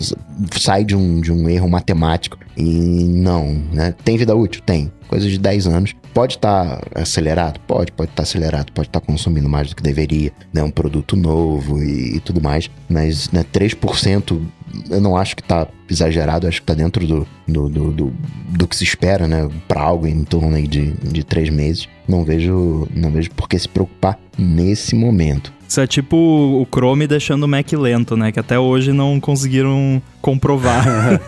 C: sai de um, de um erro matemático e não, né? Tem vida útil? Tem. Coisa de 10 anos. Pode estar tá acelerado? Pode, pode estar tá acelerado, pode estar tá consumindo mais do que deveria, né? Um produto novo e, e tudo mais. Mas né, 3% eu não acho que tá exagerado, acho que tá dentro do, do, do, do, do que se espera, né? Pra algo em torno aí de, de três meses. Não vejo, não vejo por que se preocupar nesse momento.
D: Isso é tipo o Chrome deixando o Mac lento, né? Que até hoje não conseguiram comprovar.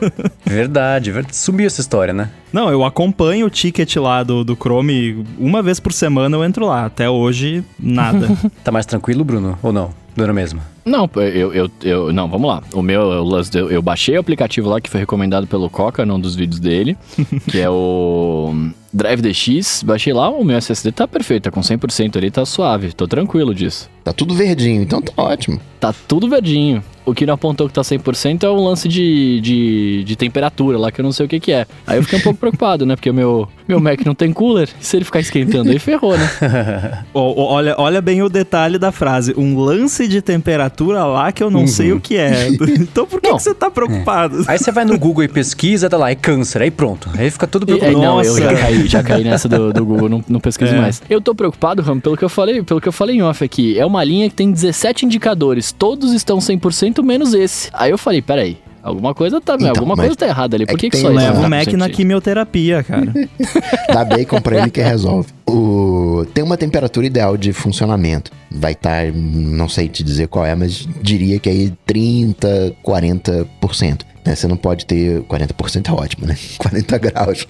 B: verdade, verdade, sumiu essa história, né?
D: Não, eu acompanho o ticket lá do, do Chrome. Uma vez por semana eu entro lá. Até hoje, nada.
B: tá mais tranquilo, Bruno? Ou não? Dura mesmo?
A: Não, eu, eu, eu, Não, vamos lá. O meu, eu, eu baixei o aplicativo lá que foi recomendado pelo Coca num dos vídeos dele, que é o Drive DX. Baixei lá, o meu SSD tá perfeito, tá com 100% ali, tá suave. Tô tranquilo disso.
C: Tá tudo verdinho, então tá ótimo.
A: Tá tudo verdinho. O que não apontou que tá 100% é um lance de, de, de, temperatura lá, que eu não sei o que que é. Aí eu fiquei um pouco preocupado, né? Porque o meu, meu Mac não tem cooler. E se ele ficar esquentando aí, ferrou, né?
D: olha, olha bem o detalhe da frase. Um lance de temperatura lá que eu não uhum. sei o que é. Então por que, que você tá preocupado?
B: É. Aí você vai no Google e pesquisa, tá lá, é câncer. Aí pronto. Aí fica tudo preocupado.
A: E, aí, não, eu já caí, já caí nessa do, do Google, não, não pesquiso é. mais. Eu tô preocupado, Ram, pelo que eu falei, pelo que eu falei em off aqui. É uma linha que tem 17 indicadores. Todos estão 100% menos esse. Aí eu falei, peraí, Alguma coisa tá, então, alguma coisa tá errada ali. Por é que, que, que só
D: leva o Mac na quimioterapia, cara?
C: Dá bacon pra ele que resolve. O... Tem uma temperatura ideal de funcionamento. Vai estar, tá, não sei te dizer qual é, mas diria que aí 30, 40%. Né? Você não pode ter. 40% é ótimo, né? 40 graus.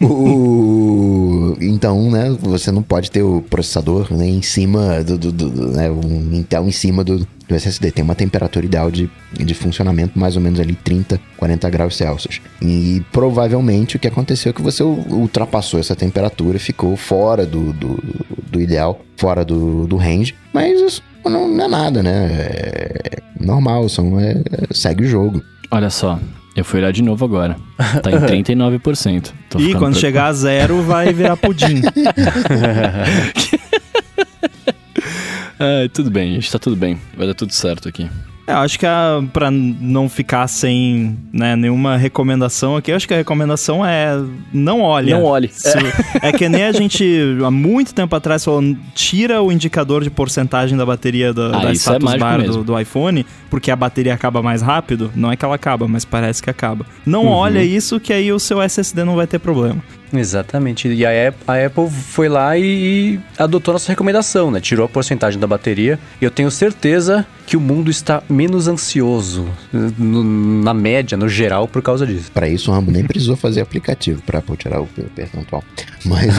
C: o... Então, né? Você não pode ter o processador né, em cima do. do, do né, um Intel em cima do, do SSD. Tem uma temperatura ideal de, de funcionamento, mais ou menos ali 30, 40 graus Celsius. E provavelmente o que aconteceu é que você ultrapassou essa temperatura, ficou fora do, do, do ideal, fora do, do range. Mas isso não, não é nada, né? É normal, são, é, segue o jogo.
A: Olha só, eu fui olhar de novo agora. Tá em 39%.
D: Tô e quando chegar a zero, vai virar pudim.
A: ah, tudo bem, gente. Tá tudo bem. Vai dar tudo certo aqui.
D: É, acho que a, pra não ficar sem né, nenhuma recomendação aqui, acho que a recomendação é não olhe.
A: Não olhe.
D: É. é que nem a gente, há muito tempo atrás, falou, tira o indicador de porcentagem da bateria da, ah, da é status é bar do, do, iPhone, porque a bateria acaba mais rápido. Não é que ela acaba, mas parece que acaba. Não uhum. olha isso, que aí o seu SSD não vai ter problema.
B: Exatamente. E a Apple, a Apple foi lá e adotou nossa recomendação, né? Tirou a porcentagem da bateria. E eu tenho certeza que o mundo está menos ansioso, no, na média, no geral, por causa disso.
C: Para isso, o Rambo nem precisou fazer aplicativo para tirar o percentual. Mas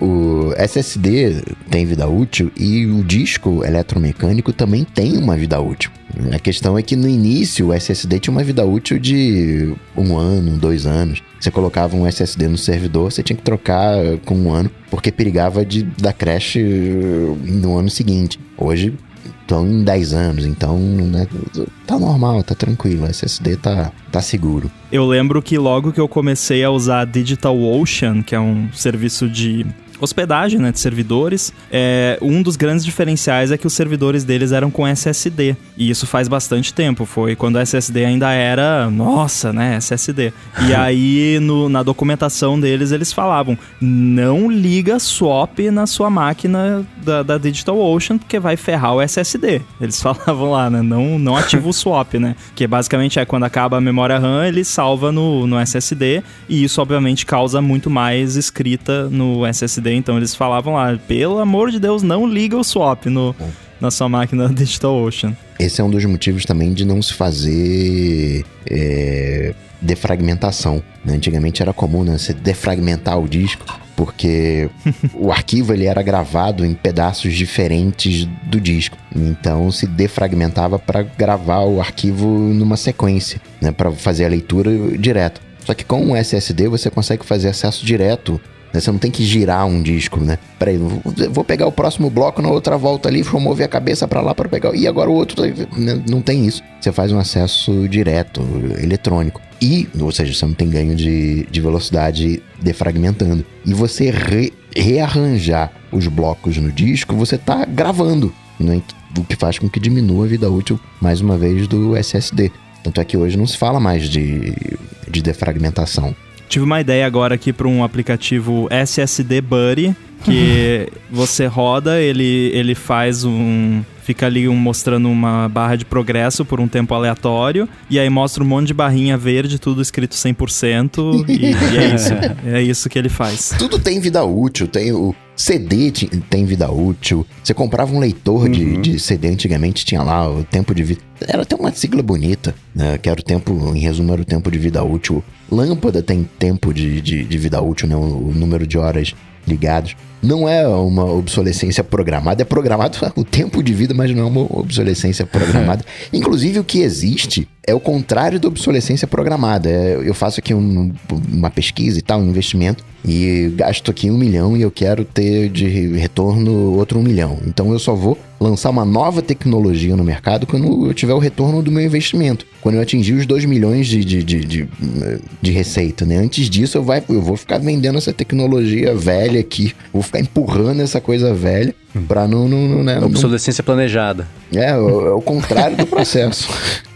C: o, o, SSD tem vida útil e o disco eletromecânico também tem uma vida útil. A questão é que no início o SSD tinha uma vida útil de um ano, dois anos. Você colocava um SSD no servidor, você tinha que trocar com um ano, porque perigava de dar crash no ano seguinte. Hoje estão em 10 anos, então né, tá normal, tá tranquilo, o SSD tá, tá seguro.
D: Eu lembro que logo que eu comecei a usar DigitalOcean, que é um serviço de hospedagem né, de servidores, é, um dos grandes diferenciais é que os servidores deles eram com SSD. E isso faz bastante tempo. Foi quando o SSD ainda era, nossa, né, SSD. E aí no, na documentação deles eles falavam: não liga swap na sua máquina da, da DigitalOcean, porque vai ferrar o SSD. Eles falavam lá, né? Não, não ativa o swap, né? Que basicamente é quando acaba a memória RAM, ele salva no, no SSD. E isso, obviamente, causa muito mais escrita no SSD então eles falavam lá, pelo amor de Deus, não liga o swap no, na sua máquina DigitalOcean.
C: Esse é um dos motivos também de não se fazer é, defragmentação. né? Antigamente era comum né, você defragmentar o disco, porque o arquivo ele era gravado em pedaços diferentes do disco. Então se defragmentava para gravar o arquivo numa sequência, né, para fazer a leitura direto. Só que com o SSD você consegue fazer acesso direto né? Você não tem que girar um disco, né? Peraí, vou- pegar o próximo bloco na outra volta ali, vou mover a cabeça pra lá para pegar. E agora o outro. né? Não tem isso. Você faz um acesso direto, eletrônico. E, ou seja, você não tem ganho de, de velocidade defragmentando. E você re- rearranjar os blocos no disco, você tá gravando, né? O que faz com que diminua a vida útil, mais uma vez, do SSD. Tanto é que hoje não se fala mais de, de defragmentação.
D: Tive uma ideia agora aqui para um aplicativo SSD Buddy, que você roda, ele, ele faz um. Fica ali um, mostrando uma barra de progresso por um tempo aleatório, e aí mostra um monte de barrinha verde, tudo escrito 100%, e, e é isso. É isso que ele faz.
C: Tudo tem vida útil, tem o CD tem vida útil. Você comprava um leitor de, de CD antigamente, tinha lá o tempo de vida. Era até uma sigla bonita, né? Que era o tempo, em resumo, era o tempo de vida útil. Lâmpada tem tempo de, de, de vida útil, né? O, o número de horas ligados. Não é uma obsolescência programada, é programado o tempo de vida, mas não é uma obsolescência programada. Inclusive, o que existe é o contrário da obsolescência programada. É, eu faço aqui um- uma pesquisa e tal, um investimento, e gasto aqui um milhão e eu quero ter de retorno outro um milhão. Então eu só vou lançar uma nova tecnologia no mercado quando eu tiver o retorno do meu investimento. Quando eu atingir os 2 milhões de, de, de, de, de receita, né? Antes disso, eu, vai, eu vou ficar vendendo essa tecnologia velha aqui. Vou ficar empurrando essa coisa velha pra não... não, não, né? não
B: Obsolescência planejada.
C: é, é o é o contrário do processo.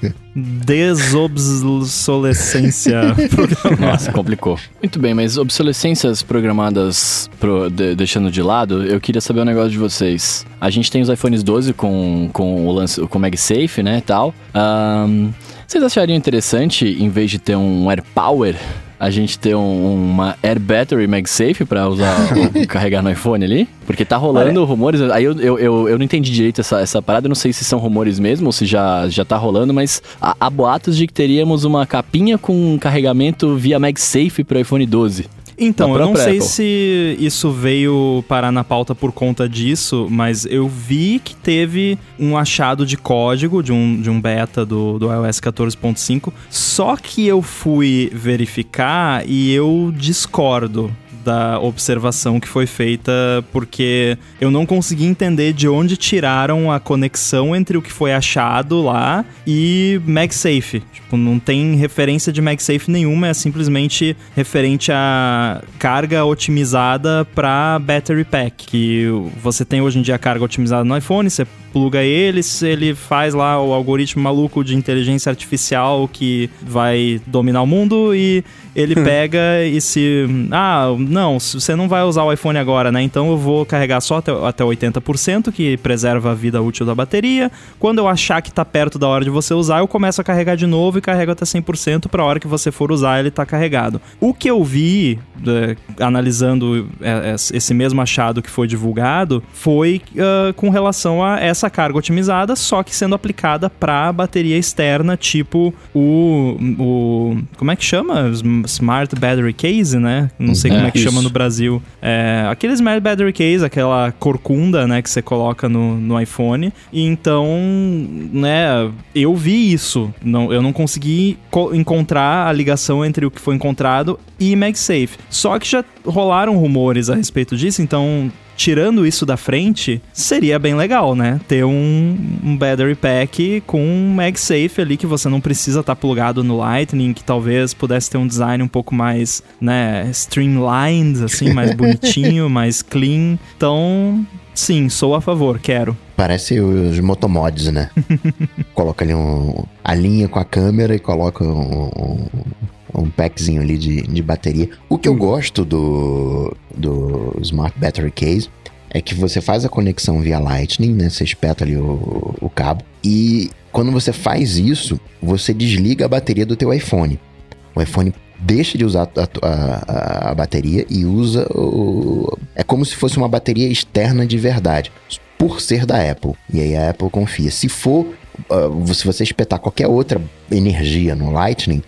D: Desobsolescência programada.
A: Nossa, complicou. Muito bem, mas obsolescências programadas pro- de- deixando de lado, eu queria saber um negócio de vocês. A gente tem os iPhones 12 com, com o lance, com o MagSafe, né, tal. Ahn, vocês achariam interessante, em vez de ter um AirPower, a gente ter um- uma Air Battery MagSafe pra usar carregar no iPhone ali? Porque tá rolando rumores, aí eu, eu, eu, eu não entendi direito essa, essa parada, eu não sei se são rumores mesmo ou se já, já tá rolando, mas há, há boatos de que teríamos uma capinha com carregamento via MagSafe pro iPhone 12.
D: Então, eu não sei
A: Apple.
D: se isso veio parar na pauta por conta disso, mas eu vi que teve um achado de código de um, de um beta do, do iOS 14.5, só que eu fui verificar e eu discordo da observação que foi feita, porque eu não consegui entender de onde tiraram a conexão entre o que foi achado lá e MagSafe. Tipo, não tem referência de MagSafe nenhuma, é simplesmente referente a carga otimizada para battery pack, que você tem hoje em dia a carga otimizada no iPhone, você pluga ele, ele faz lá o algoritmo maluco de inteligência artificial que vai dominar o mundo e ele pega e se. Ah, não, você não vai usar o iPhone agora, né? Então eu vou carregar só até, até 80%, que preserva a vida útil da bateria. Quando eu achar que tá perto da hora de você usar, eu começo a carregar de novo e carrego até 100% pra hora que você for usar, ele tá carregado. O que eu vi, é, analisando é, é, esse mesmo achado que foi divulgado, foi ah, com relação a essa carga otimizada, só que sendo aplicada pra bateria externa, tipo o. o como é que chama? Sm- Smart Battery Case, né? Não sei
A: É,
D: como é que
A: isso.
D: chama no Brasil. É, aquele Smart Battery Case, aquela corcunda, né, que você coloca no, no iPhone. E então, né, eu vi isso. Não, eu não consegui co- encontrar a ligação entre o que foi encontrado e MagSafe. Só que já rolaram rumores a respeito disso, então tirando isso da frente, seria bem legal, né? Ter um, um battery pack com um MagSafe ali que você não precisa estar plugado no Lightning, que talvez pudesse ter um design um pouco mais, né, streamlined, assim, mais bonitinho, mais clean. Então, sim, sou a favor, quero.
C: Parece os motomods, né? coloca ali um, a linha com a câmera e coloca um, um, um packzinho ali de, de bateria. O que eu gosto do, do Smart Battery Case é que você faz a conexão via Lightning, né? Você espeta ali o, o cabo. E quando você faz isso, você desliga a bateria do teu iPhone. O iPhone deixa de usar a, a- a bateria e usa o... É como se fosse uma bateria externa de verdade. Por ser da Apple. E aí a Apple confia. Se for... ah, se você espetar qualquer outra energia no Lightning,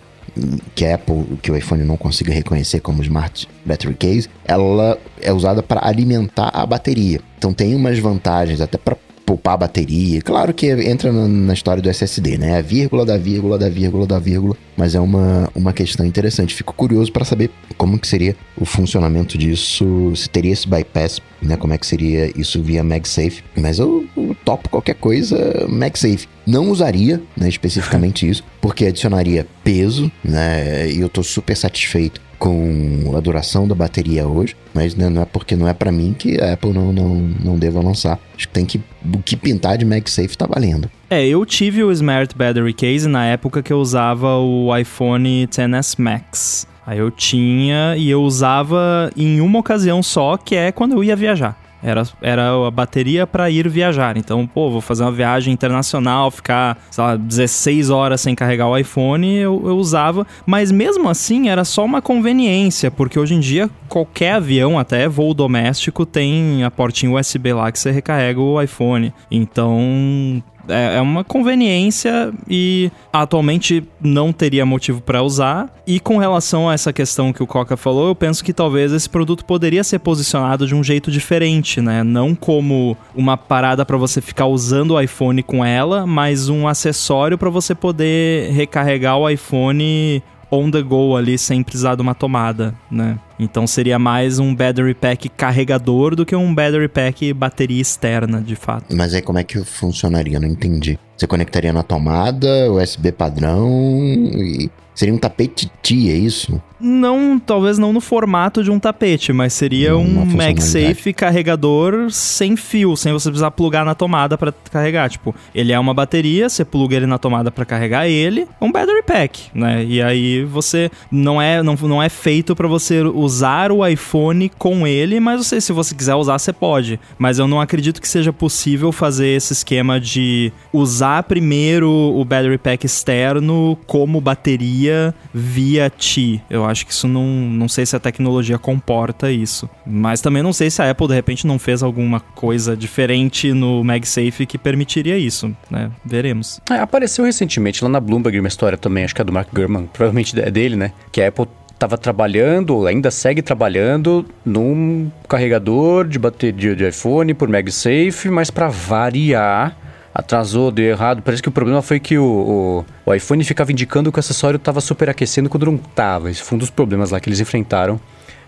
C: que Apple, que o iPhone não consiga reconhecer como Smart Battery Case, ela é usada para alimentar a bateria. Então tem umas vantagens até para poupar a bateria. Claro que entra na, na, história do SSD, né? A vírgula da vírgula da vírgula da vírgula, mas é uma, uma questão interessante. Fico curioso para saber como que seria o funcionamento disso, se teria esse bypass, né? Como é que seria isso via MagSafe. Mas eu, eu topo qualquer coisa MagSafe. Não usaria, né, especificamente isso, porque adicionaria peso, né? E eu tô super satisfeito com a duração da bateria hoje, mas né, não é porque não é para mim que a Apple não, não, não deva lançar. Acho que tem que o que pintar de MagSafe tá valendo.
D: É, eu tive o Smart Battery Case na época que eu usava o iPhone XS Max. Aí eu tinha e eu usava em uma ocasião só, que é quando eu ia viajar. Era, era a bateria para ir viajar. Então, pô, vou fazer uma viagem internacional, ficar, sei lá, 16 horas sem carregar o iPhone, eu, eu usava. Mas mesmo assim, era só uma conveniência, porque hoje em dia, qualquer avião, até voo doméstico, tem a portinha USB lá que você recarrega o iPhone. Então, é, é uma conveniência e atualmente não teria motivo para usar. E com relação a essa questão que o Coca falou, eu penso que talvez esse produto poderia ser posicionado de um jeito diferente, né? Não como uma parada para você ficar usando o iPhone com ela, mas um acessório para você poder recarregar o iPhone on the go ali sem precisar de uma tomada, né? Então seria mais um battery pack carregador do que um battery pack bateria externa, de fato.
C: Mas aí como é que funcionaria? Não entendi. Você conectaria na tomada, USB padrão e seria um tapete T, é isso?
D: Não, talvez não no formato de um tapete, mas seria um MagSafe carregador sem fio, sem você precisar plugar na tomada para carregar. Tipo, ele é uma bateria, você pluga ele na tomada para carregar ele, é um battery pack, né? E aí você não é não, não é feito para você usar o iPhone com ele, mas você, se você quiser usar, você pode. Mas eu não acredito que seja possível fazer esse esquema de usar primeiro o battery pack externo como bateria via Ti. Eu acho que isso não. Não sei se a tecnologia comporta isso. Mas também não sei se a Apple de repente não fez alguma coisa diferente no MagSafe que permitiria isso, né? Veremos.
B: É, apareceu recentemente lá na Bloomberg uma história também, acho que é do Mark Gurman, provavelmente é dele, né? Que a Apple estava trabalhando, ainda segue trabalhando num carregador de bateria de iPhone por MagSafe, mas para variar atrasou, deu errado. Parece que o problema foi que o, o, o iPhone ficava indicando que o acessório estava superaquecendo quando não estava. Esse foi um dos problemas lá que eles enfrentaram.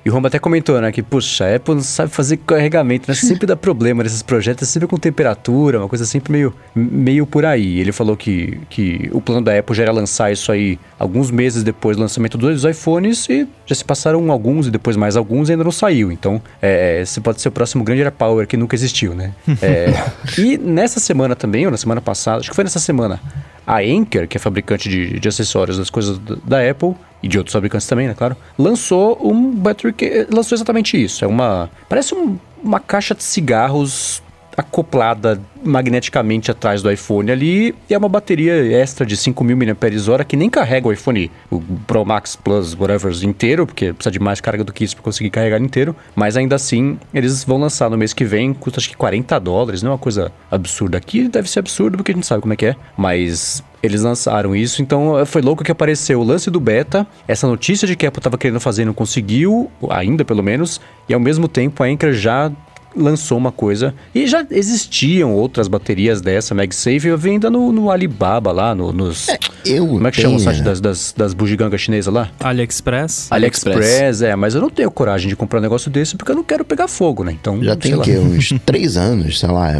B: E o Romba até comentou, né, que, puxa, a Apple não sabe fazer carregamento, né? Sempre dá problema nesses projetos, sempre com temperatura, uma coisa sempre meio, meio por aí. Ele falou que, que o plano da Apple já era lançar isso aí alguns meses depois do lançamento dos iPhones e já se passaram alguns e depois mais alguns e ainda não saiu. Então, é, esse pode ser o próximo grande AirPower que nunca existiu, né? É, e nessa semana também, ou na semana passada, acho que foi nessa semana, a Anker, que é fabricante de, de acessórios das coisas da Apple, e de outros fabricantes também, né, claro, lançou um battery que lançou exatamente isso. É uma parece um, uma caixa de cigarros acoplada magneticamente atrás do iPhone ali e é uma bateria extra de 5.000 mAh que nem carrega o iPhone, o Pro Max Plus, whatever, inteiro, porque precisa de mais carga do que isso para conseguir carregar inteiro, mas ainda assim eles vão lançar no mês que vem, custa acho que 40 dólares, não é uma coisa absurda. Aqui deve ser absurdo porque a gente sabe como é que é, mas eles lançaram isso, então foi louco que apareceu o lance do beta, essa notícia de que a Apple estava querendo fazer e não conseguiu, ainda pelo menos, e ao mesmo tempo a Anchor já lançou uma coisa. E já existiam outras baterias dessa MagSafe. Eu vi ainda no, no Alibaba lá, no, nos. É,
C: eu
B: como é que
C: tenho...
B: chama o site das, das, das bugigangas chinesas lá?
D: AliExpress.
B: AliExpress. AliExpress, é, mas eu não tenho coragem de comprar um negócio desse porque eu não quero pegar fogo, né? Então.
C: Já tem o quê? Uns três anos, sei lá.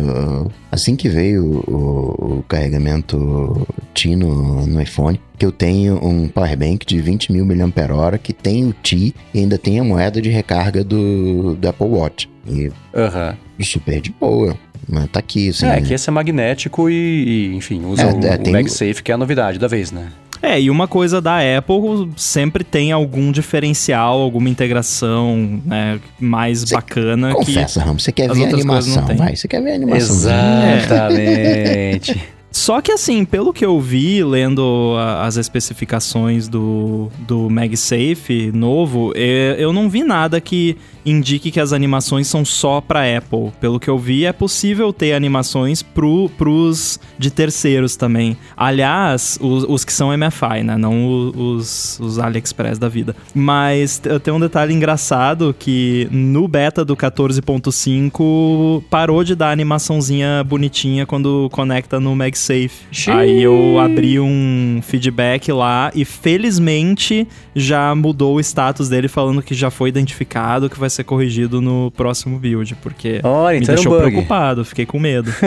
C: Assim que veio o, o carregamento Tino no iPhone, que eu tenho um powerbank de 20 mil mAh que tem o T e ainda tem a moeda de recarga do, do Apple Watch. E
B: uhum.
C: super de boa. Mas tá aqui, assim.
B: É, que esse é magnético e, e enfim, usa é, o, é, o MagSafe, que é a novidade da vez, né?
D: É, e uma coisa da Apple sempre tem algum diferencial, alguma integração né, mais cê bacana.
C: Confessa,
D: que
C: Ramos, você quer ver a animação, vai. Você quer ver a animação.
B: Exatamente.
D: Só que assim, pelo que eu vi, lendo a, as especificações do, do MagSafe novo, é, eu não vi nada que indique que as animações são só para Apple. Pelo que eu vi, é possível ter animações pro, pros de terceiros também. Aliás, os, os que são MFI, né? Não os, os AliExpress da vida. Mas tem um detalhe engraçado que no beta do 14.5 parou de dar animaçãozinha bonitinha quando conecta no MagSafe.
B: Xiii.
D: Aí eu abri um feedback lá e felizmente já mudou o status dele falando que já foi identificado, que vai ser corrigido no próximo build, porque
B: Olha,
D: me
B: então um
D: deixou
B: bug.
D: preocupado, fiquei com medo.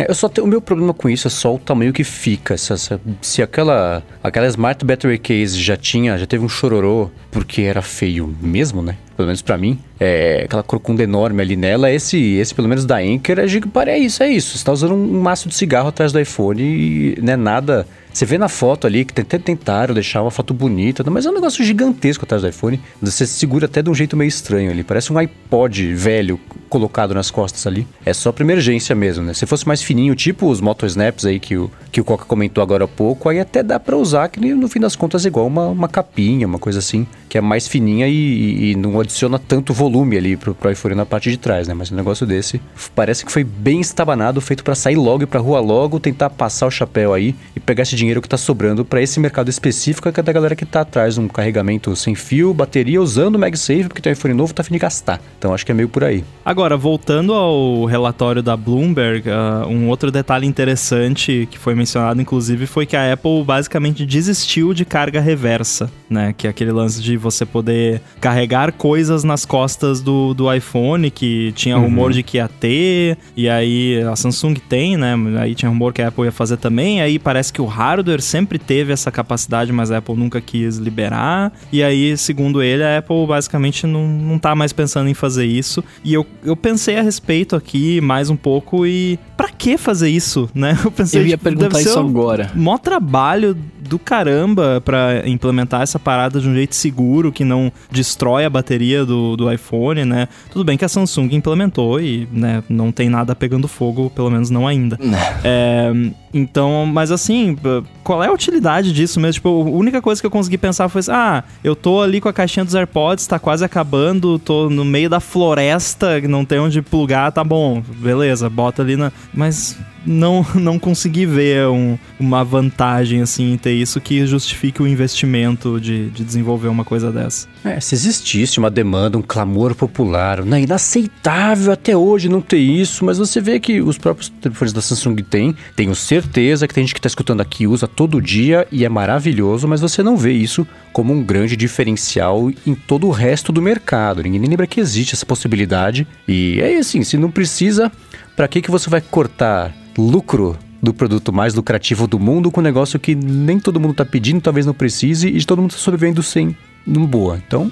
B: É, eu só tenho, o meu problema com isso é só o tamanho que fica. Se, se- se aquela, aquela Smart Battery Case já tinha, já teve um chororô porque era feio mesmo, né? Pelo menos pra mim. É, aquela corcunda enorme ali nela, esse, esse pelo menos da Anker, é, é isso, é isso. Você tá usando um maço de cigarro atrás do iPhone e não é nada... Você vê na foto ali que até tentaram deixar uma foto bonita, mas é um negócio gigantesco atrás do iPhone. Você segura até de um jeito meio estranho ali. Parece um iPod velho colocado nas costas ali. É só pra emergência mesmo, né? Se fosse mais fininho, tipo os Moto Snaps aí que o, que o Coca comentou agora há pouco, aí até dá pra usar, que no fim das contas é igual uma, uma capinha, uma coisa assim, que é mais fininha e, e- e não adiciona tanto volume ali pro, pro iPhone na parte de trás, né? Mas um negócio desse parece que foi bem estabanado, feito pra sair logo e pra rua logo, tentar passar o chapéu aí e pegar esse dinheiro que tá sobrando pra esse mercado específico, que é da galera que tá atrás de um carregamento sem fio, bateria, usando o MagSafe, porque tem um iPhone novo, tá afim de gastar. Então acho que é meio por aí.
D: Agora, voltando ao relatório da Bloomberg, ah, um outro detalhe interessante que foi mencionado, inclusive, foi que a Apple basicamente desistiu de carga reversa, né? Que é aquele lance de você poder carregar coisas nas costas do, do iPhone, que tinha rumor de que ia ter, e aí a Samsung tem, né? Aí tinha rumor que a Apple ia fazer também, aí parece que o hardware sempre teve essa capacidade, mas a Apple nunca quis liberar, e aí, segundo ele, a Apple basicamente não, não tá mais pensando em fazer isso, e eu, eu pensei a respeito aqui mais um pouco e pra que fazer isso, né? Eu pensei,
A: Eu ia
D: tipo,
A: perguntar isso
D: um-
A: agora.
D: mó trabalho do caramba pra implementar essa parada de um jeito seguro que não destrói a bateria do, do iPhone, né? Tudo bem que a Samsung implementou e, né, não tem nada pegando fogo, pelo menos não ainda. É, então, mas assim, qual é a utilidade disso mesmo? Tipo, a única coisa que eu consegui pensar foi assim, ah, eu tô ali com a caixinha dos AirPods, tá quase acabando, tô no meio da floresta, não tem onde plugar, tá bom, beleza, bota ali na... Mas não, não consegui ver um- uma vantagem, assim, em ter isso que justifique o investimento de, de desenvolver uma coisa dessa.
B: É, se existisse uma demanda, um clamor popular, né, inaceitável até hoje não ter isso, mas você vê que os próprios telefones da Samsung têm, tenho certeza que tem gente que está escutando aqui, usa todo dia e é maravilhoso, mas você não vê isso como um grande diferencial em todo o resto do mercado. Ninguém nem lembra que existe essa possibilidade. E é assim, se não precisa, para que, que você vai cortar lucro do produto mais lucrativo do mundo com um negócio que nem todo mundo tá pedindo, talvez não precise, e todo mundo tá sobrevivendo sem numa boa. Então,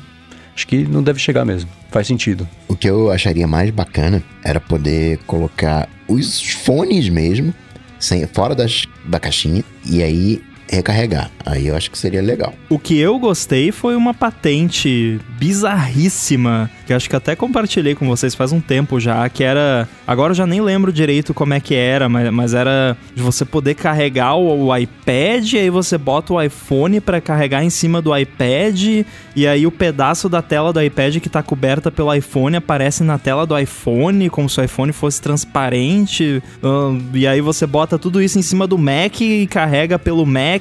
B: acho que não deve chegar mesmo. Faz sentido.
C: O que eu acharia mais bacana era poder colocar os fones mesmo, sem, fora das, da caixinha, e aí recarregar. Aí eu acho que seria legal.
D: O que eu gostei foi uma patente bizarríssima, que acho que até compartilhei com vocês faz um tempo já, que era. Agora eu já nem lembro direito como é que era, mas, mas era de você poder carregar o, o iPad, e aí você bota o iPhone pra carregar em cima do iPad, e aí o pedaço da tela do iPad que tá coberta pelo iPhone aparece na tela do iPhone, como se o iPhone fosse transparente, e aí você bota tudo isso em cima do Mac e carrega pelo Mac.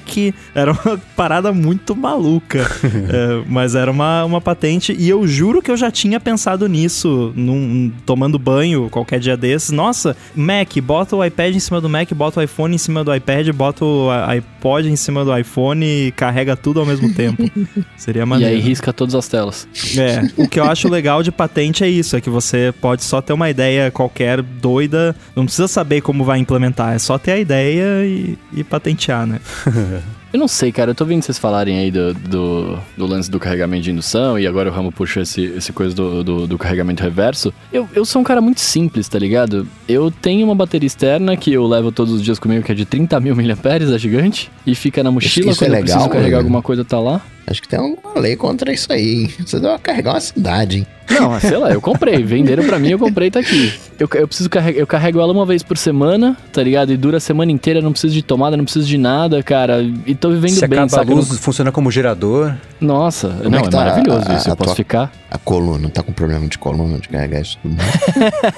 D: Era uma parada muito maluca. É, mas era uma, uma patente, e eu juro que eu já tinha pensado nisso, num- tomando banho qualquer dia desses. Nossa, Mac, bota o iPad em cima do Mac, bota o iPhone em cima do iPad, bota o iPod em cima do iPhone e carrega tudo ao mesmo tempo. Seria
A: E
D: maneiro.
A: aí risca todas as telas.
D: É, o que eu acho legal de patente é isso, é que você pode só ter uma ideia qualquer doida, não precisa saber como vai implementar, é só ter a ideia e, e patentear, né?
A: Eu não sei, cara. Eu tô vendo vocês falarem aí do, do, do lance do carregamento de indução e agora o Ramo puxou esse, esse coisa do, do, do carregamento reverso. Eu, eu sou um cara muito simples, tá ligado? Eu tenho uma bateria externa que eu levo todos os dias comigo, que é de 30 mil miliamperes, é gigante, e fica na mochila
C: Isso
A: quando
C: é
A: eu preciso
C: legal,
A: carregar
C: né?
A: alguma coisa, tá lá.
C: Acho que tem uma lei contra isso aí, hein? Você deu carregar uma cidade, hein?
A: Não, sei lá, eu comprei. Venderam pra mim, eu comprei, tá aqui. Eu, eu preciso carregar, eu carrego ela uma vez por semana, tá ligado? E dura a semana inteira, não preciso de tomada, não preciso de nada, cara. E tô vivendo
B: Se
A: bem,
B: acaba
A: saca?
B: a luz, funciona como gerador.
A: Nossa,
C: Como
A: não,
C: é
A: é,
C: que tá
A: maravilhoso
C: a-
A: isso. Eu posso
C: tua-
A: ficar.
C: A coluna, tá com problema de coluna, de carregar isso tudo.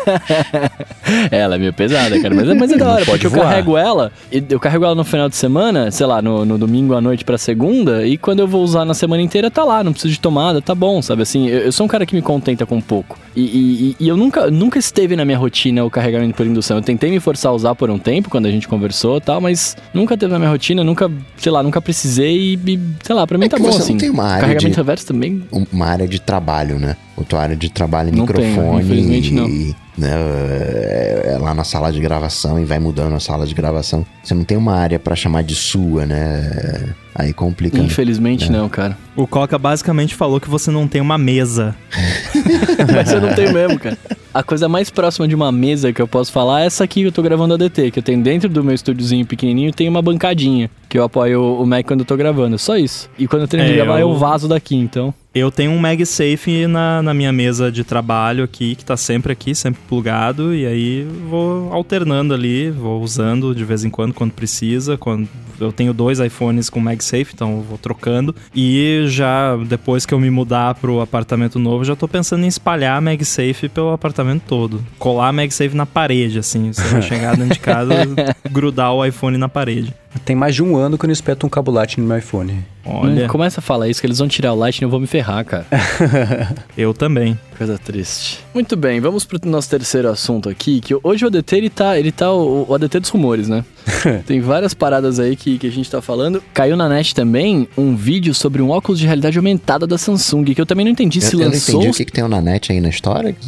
A: Ela é meio pesada, cara. Mas, mas é da
B: Não
A: hora, porque eu
B: voar.
A: carrego ela. e Eu carrego ela no final de semana, sei lá, no, no domingo à noite pra segunda. E quando eu vou usar na semana inteira, tá lá, não preciso de tomada, tá bom, sabe? Assim, eu, eu sou um cara que me contenta com pouco. E, e- e- eu nunca, nunca esteve na minha rotina o carregamento por indução. Eu tentei me forçar a usar por um tempo, quando a gente conversou e tal, mas nunca teve na minha rotina, nunca, sei lá, nunca precisei. E, sei lá, pra mim
C: É
A: tá bom
C: você não
A: assim.
C: tem uma área
A: Carregamento
C: de-
A: reverso também.
C: uma área de trabalho, né? A tua área de trabalho é
A: Não tenho,
C: microfone
A: infelizmente
C: e,
A: não.
C: né, é, é lá na sala de gravação e vai mudando a sala de gravação. Você não tem uma área pra chamar de sua, né? Aí complica. né?
A: Infelizmente não, cara.
D: O Coca basicamente falou que você não tem uma mesa.
A: Mas eu não tenho mesmo, cara. A coisa mais próxima de uma mesa que eu posso falar é essa aqui que eu tô gravando a DT, que eu tenho dentro do meu estúdiozinho pequenininho, tem uma bancadinha, que eu apoio o Mac quando eu tô gravando, só isso. E quando eu de
D: É,
A: gravar, eu
D: eu-
A: vazo daqui, então.
D: Eu tenho um MagSafe na, na minha mesa de trabalho aqui, que tá sempre aqui, sempre plugado, e aí vou alternando ali, vou usando de vez em quando, quando precisa. Quando eu tenho dois iPhones com MagSafe, então vou trocando. E já depois que eu me mudar pro apartamento novo, já tô pensando em espalhar MagSafe pelo apartamento todo. Colar MagSafe na parede, assim. Você vai chegar dentro de casa, grudar o iPhone na parede.
B: Tem mais de um ano que eu não espeto um cabo Lightning no meu iPhone.
D: Olha,
A: Não começa a falar isso, que eles vão tirar o Lightning e eu vou me ferrar, cara.
D: eu também.
A: Coisa triste. Muito bem, vamos pro nosso terceiro assunto aqui, que hoje o ADT, ele tá, ele tá o, o ADT dos rumores, né? Tem várias paradas aí que, que a gente tá falando. Caiu na net também um vídeo sobre um óculos de realidade aumentada da Samsung, que eu também não entendi se
C: Eu, eu não
A: lançou...
C: entendi o que, que tem na net aí na história.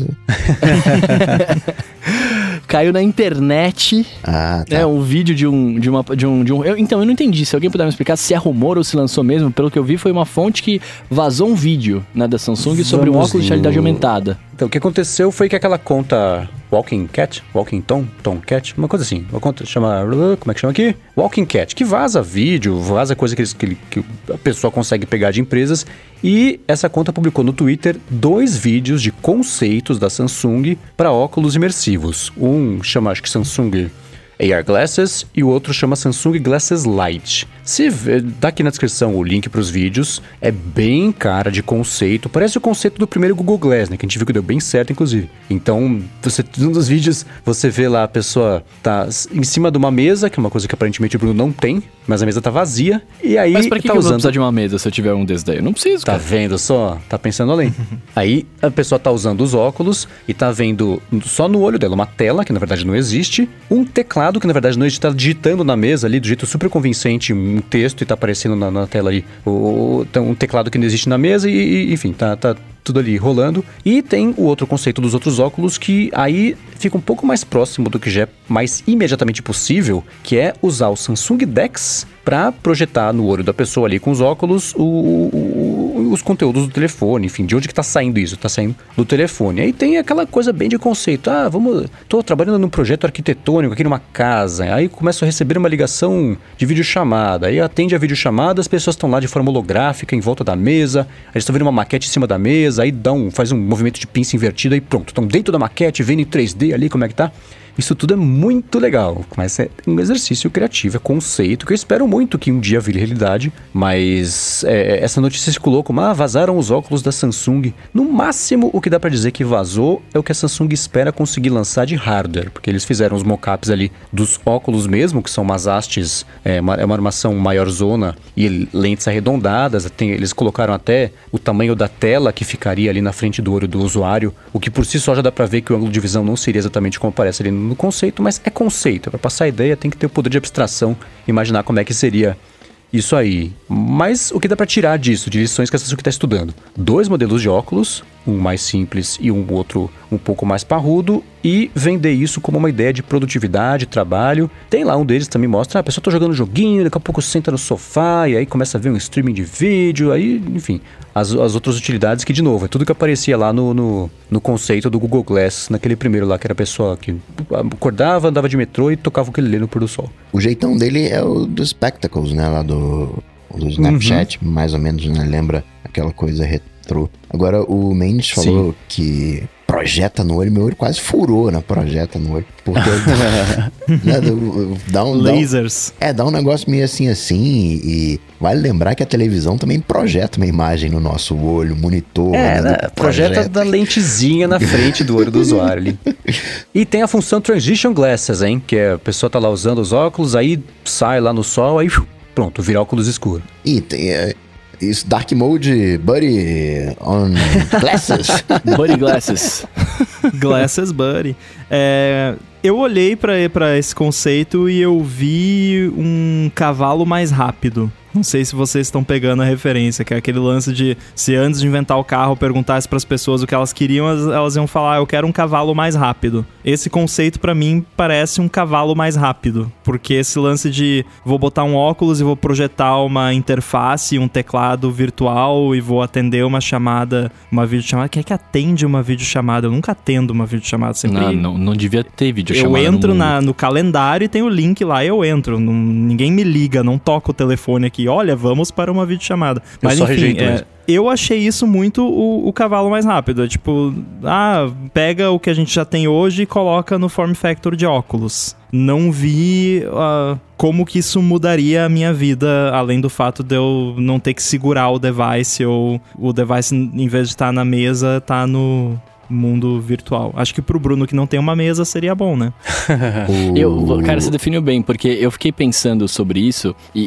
A: Caiu na internet,
C: Ah, tá.
A: né? Um vídeo de um. De uma, de um, de um eu- então, eu não entendi. Se alguém puder me explicar se é rumor ou se lançou mesmo, pelo que eu vi, foi uma fonte que vazou um vídeo né, da Samsung sobre um óculos de realidade aumentada.
B: Então, o que aconteceu foi que aquela conta Walking Cat, Walking Tom, Tom Cat, uma coisa assim, uma conta chama, como é que chama aqui? Walking Cat, que vaza vídeo, vaza coisa que, eles, que, que a pessoa consegue pegar de empresas. E essa conta publicou no Twitter dois vídeos de conceitos da Samsung para óculos imersivos. Um chama, acho que Samsung AR Glasses e o outro chama Samsung Glasses Lite. Se vê, tá aqui na descrição o link para os vídeos, é bem cara de conceito, parece o conceito do primeiro Google Glass, né, que a gente viu que deu bem certo inclusive. Então, você um dos vídeos, você vê lá a pessoa tá em cima de uma mesa, que é uma coisa que aparentemente o Bruno não tem, mas a mesa tá vazia, e aí
A: Mas pra que,
B: tá
A: que eu vou
B: usando
A: precisar de uma mesa se eu tiver um desses daí? Eu não preciso,
B: Tá
A: cara.
B: vendo só? Tá pensando além. Aí a pessoa tá usando os óculos e tá vendo só no olho dela uma tela, que na verdade não existe, um teclado, que na verdade não existe, tá digitando na mesa ali, do jeito super convincente, um texto e tá aparecendo na, na tela ali. O, o- então, um teclado que não existe na mesa e, e, enfim, tá, tá tudo ali rolando. E tem o outro conceito dos outros óculos que aí fica um pouco mais próximo do que já é mais imediatamente possível, que é usar o Samsung Dex para projetar no olho da pessoa ali com os óculos o- o- o- os conteúdos do telefone, enfim, de onde que tá saindo isso? Tá saindo do telefone. Aí tem aquela coisa bem de conceito. Ah, vamos, tô trabalhando num projeto arquitetônico aqui numa casa. Aí começo a receber uma ligação de videochamada. Aí atende a videochamada, as pessoas estão lá de forma holográfica em volta da mesa. A gente tá vendo uma maquete em cima da mesa, aí dá um, faz um movimento de pinça invertido aí pronto. Estão dentro da maquete, vendo em 3D ali como é que tá. Isso tudo é muito legal, mas é um exercício criativo, é conceito que eu espero muito que um dia vire realidade. Mas é, essa notícia circulou como: ah, vazaram os óculos da Samsung. No máximo, o que dá pra dizer que vazou é o que a Samsung espera conseguir lançar de hardware, porque eles fizeram os mockups ali dos óculos mesmo, que são umas hastes, é uma, é uma armação maior zona e lentes arredondadas. Tem- eles colocaram até o tamanho da tela que ficaria ali na frente do olho do usuário, o que por si só já dá pra ver que o ângulo de visão não seria exatamente como aparece ali conceito, mas é conceito. Para passar a ideia, tem que ter o poder de abstração, imaginar como é que seria isso aí. Mas o que dá pra tirar disso, de lições que a Samsung está estudando? Dois modelos de óculos, um mais simples e um outro um pouco mais parrudo, e vender isso como uma ideia de produtividade, trabalho. Tem lá um deles que também mostra, ah, a pessoa tá jogando joguinho, daqui a pouco senta no sofá e aí começa a ver um streaming de vídeo, aí, enfim, as, as outras utilidades que, de novo, é tudo que aparecia lá no, no, no conceito do Google Glass, naquele primeiro lá, que era a pessoa que acordava, andava de metrô e tocava o ukulele no pôr do sol.
C: O jeitão dele é o dos Spectacles, né? Lá do. Do Snapchat, mais ou menos, né? Lembra aquela coisa Agora, o Mendes falou que projeta no olho, meu olho quase furou na projeta no olho. Porque né, dá um, dá um-
D: Lasers.
C: é, dá um negócio meio assim assim. E vale lembrar que a televisão também projeta uma imagem no nosso olho, monitor.
B: É,
C: né,
B: né? projeta
C: projeto.
B: da lentezinha na frente do olho do usuário ali. E tem a função Transition Glasses, hein? Que é, a pessoa tá lá usando os óculos, aí sai lá no sol, aí pronto, vira óculos escuro.
C: E tem é, isso, Dark Mode Buddy on Glasses.
A: Buddy Glasses.
D: Glasses Buddy. É, eu olhei pra esse conceito e eu vi um cavalo mais rápido. Não sei se vocês estão pegando a referência, que é aquele lance de se antes de inventar o carro perguntasse pras pessoas o que elas queriam, elas, elas iam falar, "Ah, eu quero um cavalo mais rápido. Esse conceito pra mim parece um cavalo mais rápido, porque esse lance de vou botar um óculos e vou projetar uma interface, um teclado virtual e vou atender uma chamada, uma videochamada. Quem é que atende uma videochamada? Eu nunca atendo uma videochamada, sempre
A: Não, não, não devia ter vídeo
D: eu entro
A: no
D: na, no calendário e tem o link lá, eu entro. Não- ninguém me liga, não toca o telefone aqui. Olha, vamos para uma videochamada. Mas
B: só
D: enfim, é, eu achei isso muito o, o cavalo mais rápido. É tipo, ah, pega o que a gente já tem hoje e coloca no form factor de óculos. Não vi ah, como que isso mudaria a minha vida, além do fato de eu não ter que segurar o device ou o device, em vez de estar na mesa, tá no mundo virtual. Acho que pro Bruno que não tem uma mesa seria bom, né?
A: Eu, cara, você definiu bem, porque eu fiquei pensando sobre isso e,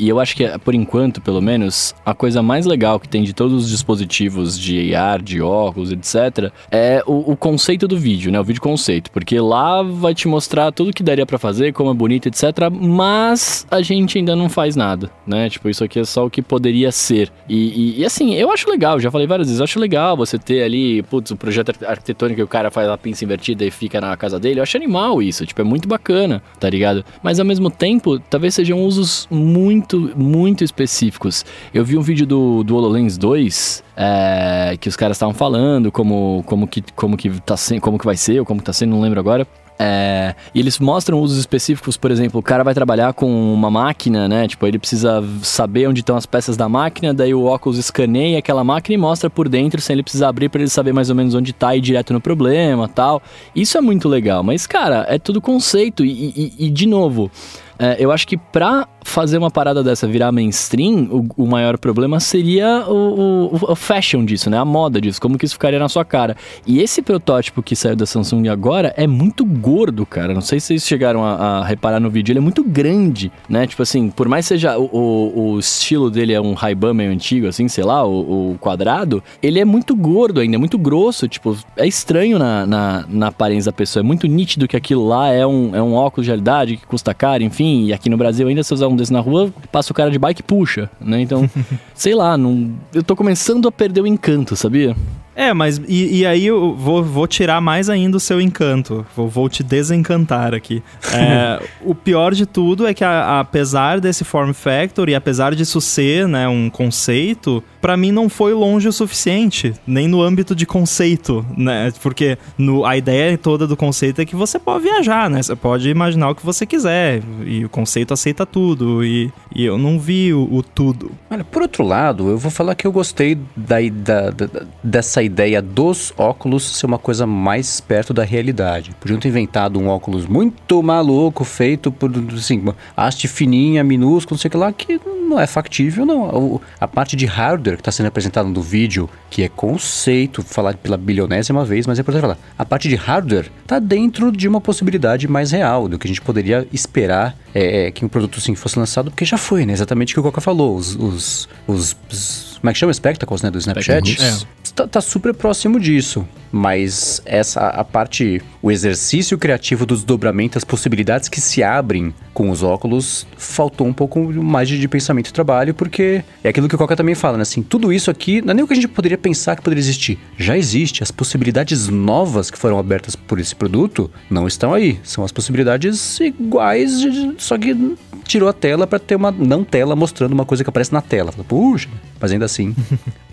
A: e- e eu acho que, por enquanto, pelo menos, a coisa mais legal que tem de todos os dispositivos de AR, de óculos, etc., é o, o conceito do vídeo, né? O vídeo conceito, porque lá vai te mostrar tudo que daria pra fazer, como é bonito, etc., mas a gente ainda não faz nada, né? Tipo, isso aqui é só o que poderia ser. E, e- e, assim, eu acho legal, já falei várias vezes, eu acho legal você ter ali, putz, o projeto ar- arquitetônico que o cara faz a pinça invertida e fica na casa dele. Eu acho animal isso, tipo, é muito bacana, tá ligado? Mas ao mesmo tempo, talvez sejam usos muito, muito específicos. Eu vi um vídeo do, do HoloLens 2, é, que os caras estavam falando como, como, que, como, que tá como que vai ser, ou como que tá sendo, não lembro agora. É, e eles mostram usos específicos, por exemplo, o cara vai trabalhar com uma máquina, né? Tipo, ele precisa saber onde estão as peças da máquina, daí o óculos escaneia aquela máquina e mostra por dentro, sem ele precisar abrir para ele saber mais ou menos onde tá e ir direto no problema tal. Isso é muito legal, mas, cara, é tudo conceito. E, e- e, de novo, é, eu acho que pra fazer uma parada dessa virar mainstream, o, o maior problema seria o, o- o fashion disso, né? A moda disso, como que isso ficaria na sua cara. E esse protótipo que saiu da Samsung agora é muito gordo, cara. Não sei se vocês chegaram a, a reparar no vídeo, ele é muito grande, né? Tipo assim, por mais seja o, estilo dele é um Ray-Ban meio antigo, assim, sei lá, o, quadrado, ele é muito gordo ainda, é muito grosso, tipo, é estranho na, na, na aparência da pessoa, é muito nítido que aquilo lá é um, é um óculos de realidade que custa caro, enfim, e aqui no Brasil ainda se usar um desse na rua, passa o cara de bike e puxa, né? Então, sei lá, não, eu tô começando a perder o encanto, sabia?
D: É, mas e, e aí eu vou, vou tirar mais ainda o seu encanto. Vou, vou te desencantar aqui. É, o pior de tudo é que a- apesar desse form factor e apesar disso ser né, um conceito, pra mim não foi longe o suficiente, nem no âmbito de conceito, né? Porque no, a ideia toda do conceito é que você pode viajar, né? Você pode imaginar o que você quiser e o conceito aceita tudo e, e eu não vi o, o tudo.
B: Olha, por outro lado, eu vou falar que eu gostei da, da- da- dessa ideia dos óculos ser uma coisa mais perto da realidade. Podiam ter inventado um óculos muito maluco, feito por, assim, haste fininha, minúsculo, não sei o que lá, que não é factível, não. A parte de hardware que está sendo apresentada no vídeo, que é conceito, falado pela bilionésima vez, mas é importante falar. A parte de hardware está dentro de uma possibilidade mais real, do que a gente poderia esperar é, é, que um produto assim fosse lançado, porque já foi, né? Exatamente o que o Coca falou. Os, os- os- como é que chama? Spectacles, né? Do Snapchat.
A: Spectacles.
B: Tá, tá super próximo disso. Mas essa a parte, o exercício criativo dos dobramentos, as possibilidades que se abrem com os óculos, faltou um pouco mais de, de pensamento e trabalho, porque é aquilo que o Coca também fala, né? Assim, tudo isso aqui não é nem o que a gente poderia pensar que poderia existir. Já existe. As possibilidades novas que foram abertas por esse produto não estão aí. São as possibilidades iguais, só que tirou a tela para ter uma não tela mostrando uma coisa que aparece na tela. Puxa, mas ainda assim.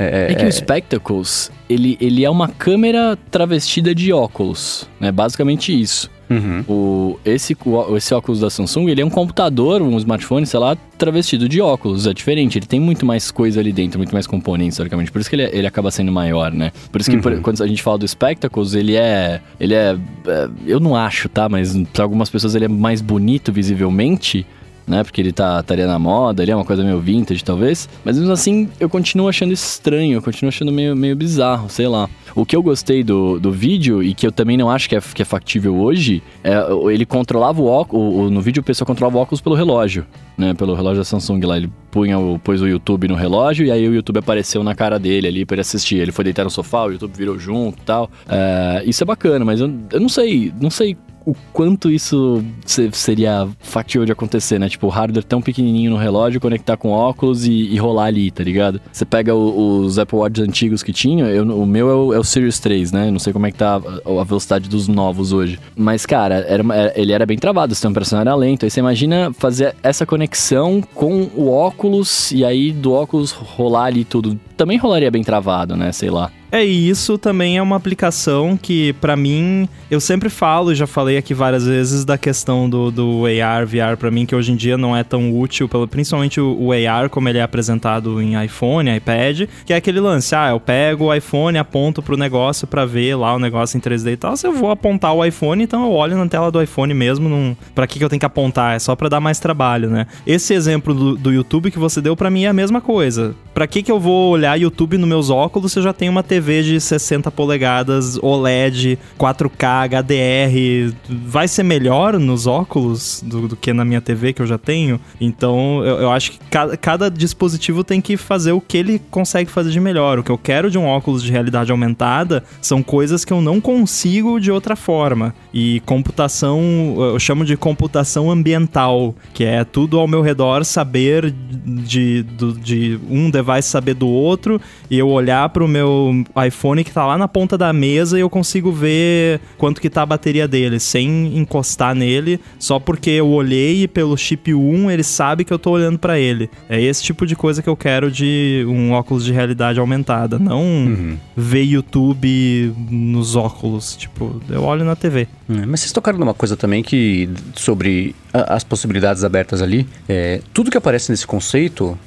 A: É, que o Spectacles, ele, ele é uma câmera travestida de óculos, né? Basicamente isso.
B: Uhum.
A: O, esse, o, esse óculos da Samsung, ele é um computador, um smartphone, sei lá, travestido de óculos. É diferente, ele tem muito mais coisa ali dentro, muito mais componentes, historicamente. Por isso que ele, ele acaba sendo maior, né? Por isso que por, quando a gente fala do Spectacles, ele é. Ele é, é. Eu não acho, tá? Mas para algumas pessoas ele é mais bonito visivelmente né? Porque ele tá, estaria na moda, ele é uma coisa meio vintage, talvez. Mas mesmo assim, eu continuo achando estranho, eu continuo achando meio, meio bizarro, sei lá. O que eu gostei do, do vídeo, e que eu também não acho que é, que é factível hoje, é ele controlava o óculos. No vídeo, o pessoal controlava o óculos pelo relógio, né? Pelo relógio da Samsung lá. Ele punha o, pôs o YouTube no relógio e aí o YouTube apareceu na cara dele ali pra ele assistir. Ele foi deitar no sofá, o YouTube virou junto e tal. É, isso é bacana, mas eu, eu não sei, não sei o quanto isso seria factível de acontecer, né? Tipo, o hardware tão pequenininho no relógio, conectar com óculos e, e rolar ali, tá ligado? Você pega o, os Apple Watch antigos que tinha, eu, o meu é o, é o, Series 3, né? Não sei como é que tá a, a velocidade dos novos hoje. Mas, cara, era, era, ele era bem travado, o sistema operacional era lento. Aí você imagina fazer essa conexão com o óculos e aí do óculos rolar ali tudo. Também rolaria bem travado, né? Sei lá.
D: É, e isso também é uma aplicação que, para mim, eu sempre falo, já falei aqui várias vezes, da questão do, do AR, VR, para mim, que hoje em dia não é tão útil, pelo, principalmente o, o, AR, como ele é apresentado em iPhone, iPad, que é aquele lance, ah, eu pego o iPhone, aponto pro negócio para ver lá o negócio em 3D e tal, se eu vou apontar o iPhone, então eu olho na tela do iPhone mesmo, num, pra que, que eu tenho que apontar? É só para dar mais trabalho, né? Esse exemplo do, do YouTube que você deu para mim é a mesma coisa. Pra que, que eu vou olhar YouTube nos meus óculos eu já tenho uma TV de 60 polegadas, OLED, 4K, HDR, vai ser melhor nos óculos do, do que na minha TV que eu já tenho. Então eu, eu acho que cada, cada, dispositivo tem que fazer o que ele consegue fazer de melhor. O que eu quero de um óculos de realidade aumentada são coisas que eu não consigo de outra forma. E computação, eu chamo de computação ambiental, que é tudo ao meu redor saber de, de, de um device saber do outro e eu olhar para o meu iPhone que tá lá na ponta da mesa e eu consigo ver quanto que tá a bateria dele, sem encostar nele, só porque eu olhei e pelo chip 1 ele sabe que eu tô olhando para ele. É esse tipo de coisa que eu quero de um óculos de realidade aumentada, não uhum. ver YouTube nos óculos, tipo, eu olho na TV.
B: É, mas vocês tocaram numa coisa também que sobre as possibilidades abertas ali, é, tudo que aparece nesse conceito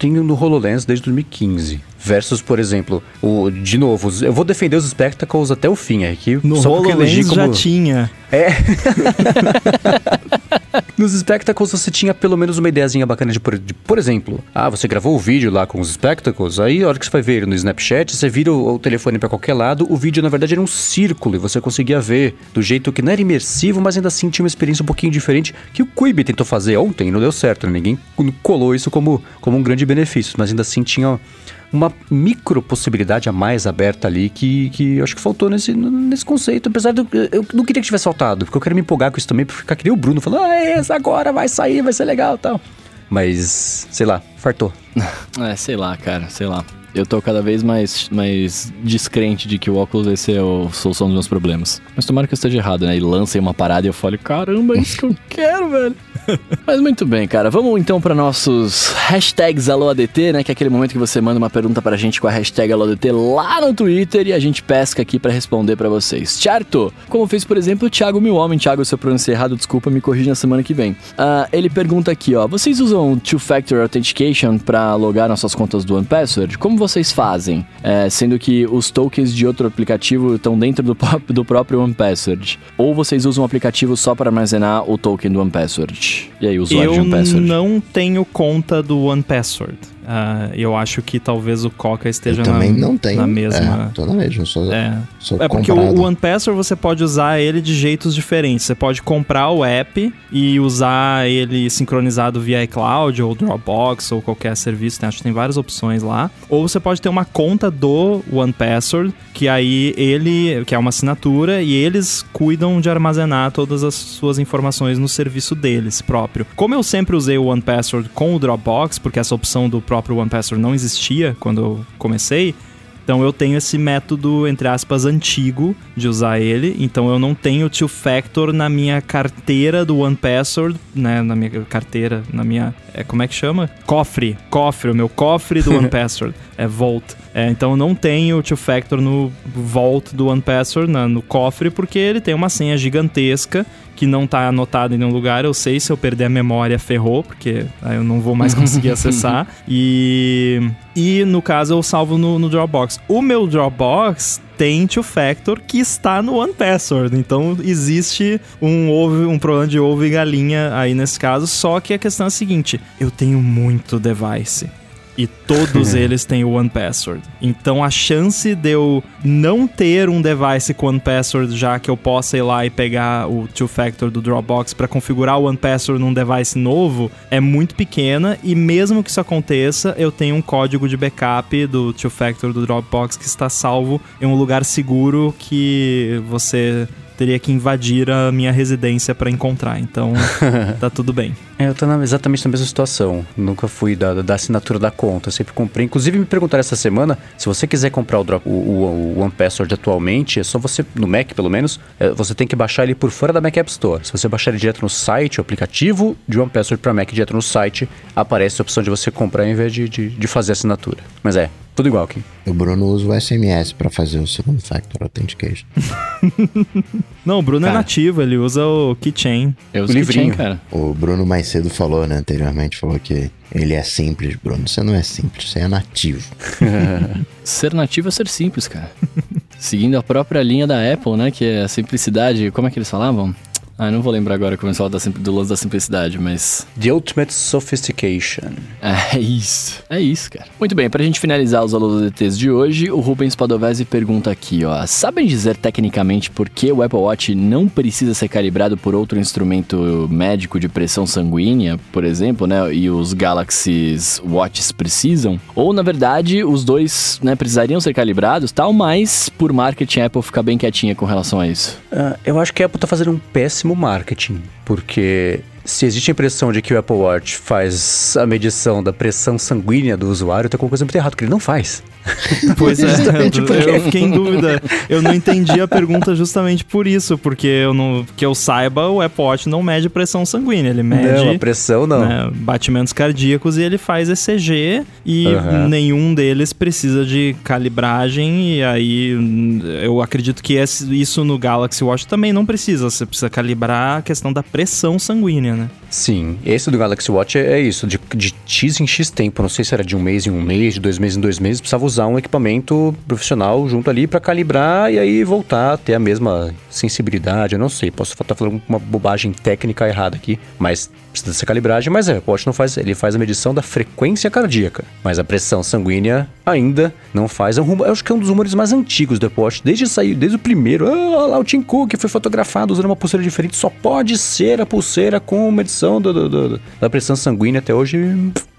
B: tem no HoloLens desde 2015. Versus, por exemplo, o de novo, eu vou defender os Spectacles até o fim aqui.
D: No só HoloLens como... já tinha.
B: É. Nos Spectacles você tinha pelo menos uma ideiazinha bacana de por, de, por exemplo, ah, você gravou o vídeo lá com os Spectacles, aí a hora que você vai ver no Snapchat, você vira o, o telefone para qualquer lado, o vídeo na verdade era um círculo e você conseguia ver do jeito que não era imersivo, mas ainda assim tinha uma experiência um pouquinho diferente que o Quibi tentou fazer ontem e não deu certo, né? ninguém colou isso como, como um grande benefício, mas ainda assim tinha uma micro possibilidade a mais aberta ali que, que eu acho que faltou nesse, nesse conceito. Apesar de eu não queria que tivesse faltado, porque eu quero me empolgar com isso também, pra ficar que nem o Bruno falando, ah, essa agora vai sair, vai ser legal tal. Mas, sei lá, fartou.
A: é, sei lá, cara, sei lá. Eu tô cada vez mais, mais descrente de que o óculos vai ser a solução dos meus problemas. Mas tomara que eu esteja errado, né? E lancem uma parada e eu falo, caramba, é isso que eu quero, velho. Mas muito bem, cara. Vamos então para nossos hashtags AlôADT, né? Que é aquele momento que você manda uma pergunta pra gente com a hashtag AlôADT lá no Twitter e a gente pesca aqui para responder para vocês. Certo? Como fez, por exemplo, o Thiago Milhomem. Thiago, se eu pronunciei errado, desculpa, me corrija na semana que vem. Uh, ele pergunta aqui, ó. Vocês usam Two-Factor Authentication para logar nossas contas do OnePassword? Como vocês fazem? É, sendo que os tokens de outro aplicativo estão dentro do, do próprio OnePassword. Ou vocês usam um aplicativo só para armazenar o token do OnePassword? E aí, usuário
D: eu
A: de OnePassword?
D: Eu não tenho conta do OnePassword. Uh, eu acho que talvez o Coca esteja
C: eu também
D: na,
C: não tenho,
D: na mesma.
C: É, tô na mesma, sou,
D: é.
C: sou
D: é porque o, o OnePassword você pode usar ele de jeitos diferentes. Você pode comprar o app e usar ele sincronizado via iCloud ou Dropbox ou qualquer serviço. Né? Acho que tem várias opções lá. Ou você pode ter uma conta do OnePassword, que aí ele, que é uma assinatura, e eles cuidam de armazenar todas as suas informações no serviço deles próprio. Como eu sempre usei o OnePassword com o Dropbox, porque essa opção do próprio próprio One Password não existia quando eu comecei. Então eu tenho esse método, entre aspas, antigo de usar ele. Então eu não tenho two factor na minha carteira do One Password, né? Na minha carteira, na minha. É, como é que chama? Cofre. Cofre, o meu cofre do One Password. É Vault. É, então eu não tenho two factor no Vault do One Password, na, no cofre, porque ele tem uma senha gigantesca que não tá anotado em nenhum lugar. Eu sei se eu perder a memória, ferrou, porque aí eu não vou mais conseguir acessar. E, e no caso eu salvo no, no Dropbox. O meu Dropbox tem two factor que está no One Password. Então existe um ovo, um problema de ovo e galinha aí nesse caso. Só que a questão é a seguinte: eu tenho muito device e todos eles têm o One Password. Então a chance de eu não ter um device com One Password, já que eu possa ir lá e pegar o Two Factor do Dropbox para configurar o One Password num device novo, é muito pequena e mesmo que isso aconteça, eu tenho um código de backup do Two Factor do Dropbox que está salvo em um lugar seguro que você teria que invadir a minha residência para encontrar. Então, tá tudo bem.
B: É, eu tô na, exatamente na mesma situação. Nunca fui da, da assinatura da conta, sempre comprei. Inclusive, me perguntaram essa semana, se você quiser comprar o, drop, o, o, o One Password atualmente, é só você, no Mac pelo menos, é, você tem que baixar ele por fora da Mac App Store. Se você baixar ele direto no site, o aplicativo de One Password para Mac direto no site, aparece a opção de você comprar em vez de, de, de fazer assinatura. Mas é, tudo igual aqui.
C: O Bruno usa o SMS para fazer o segundo factor authentication.
D: Não, o Bruno
A: Cara.
D: é nativo, ele usa o Keychain.
A: Eu
B: O
A: uso
B: livrinho.
A: Keychain, cara.
C: O Bruno mais cedo falou, né, anteriormente, falou que ele é simples, Bruno. Você não é simples, você é nativo.
A: Ser nativo é ser simples, cara. Seguindo a própria linha da Apple, né? Que é a simplicidade. Como é que eles falavam? Ah, não vou lembrar agora como sim- do lance da simplicidade, mas.
B: The Ultimate Sophistication.
A: É isso. É isso, cara. Muito bem, pra gente finalizar os DTs de hoje, o Rubens Padovese pergunta aqui, ó. Sabem dizer tecnicamente por que o Apple Watch não precisa ser calibrado por outro instrumento médico de pressão sanguínea, por exemplo, né? E os Galaxy Watches precisam? Ou, na verdade, os dois, né, precisariam ser calibrados, tal, mas por marketing a Apple fica bem quietinha com relação a isso.
B: Ah, eu acho que a Apple tá fazendo um péssimo marketing, porque se existe a impressão de que o Apple Watch faz a medição da pressão sanguínea do usuário, tem alguma coisa muito errada, que ele não faz.
D: Pois é,
B: porque-
D: eu fiquei em dúvida. Eu não entendi a pergunta justamente por isso, porque eu não, que eu saiba, o Apple Watch não mede pressão sanguínea, ele mede
B: Não, a pressão não.
D: né, batimentos cardíacos e ele faz ECG e
B: Aham.
D: nenhum deles precisa de calibragem e aí hum, eu acredito que esse- isso no Galaxy Watch também não precisa, você precisa calibrar a questão da pressão sanguínea, né?
B: Sim, esse do Galaxy Watch é, é isso, de, de X em X tempo, não sei se era de um mês em um mês, de dois meses em dois meses, precisava usar um equipamento profissional junto ali pra calibrar e aí voltar a ter a mesma sensibilidade, eu não sei, posso estar falando uma bobagem técnica errada aqui, mas precisa dessa calibragem, mas é, o Watch não faz, ele faz a medição da frequência cardíaca, mas a pressão sanguínea ainda não faz, é um eu acho que é um dos rumores mais antigos do Apple Watch, desde sair, desde o primeiro, ah, lá o Tim Cook foi fotografado usando uma pulseira diferente, só pode ser a pulseira com medição do- do- do- da pressão sanguínea até hoje,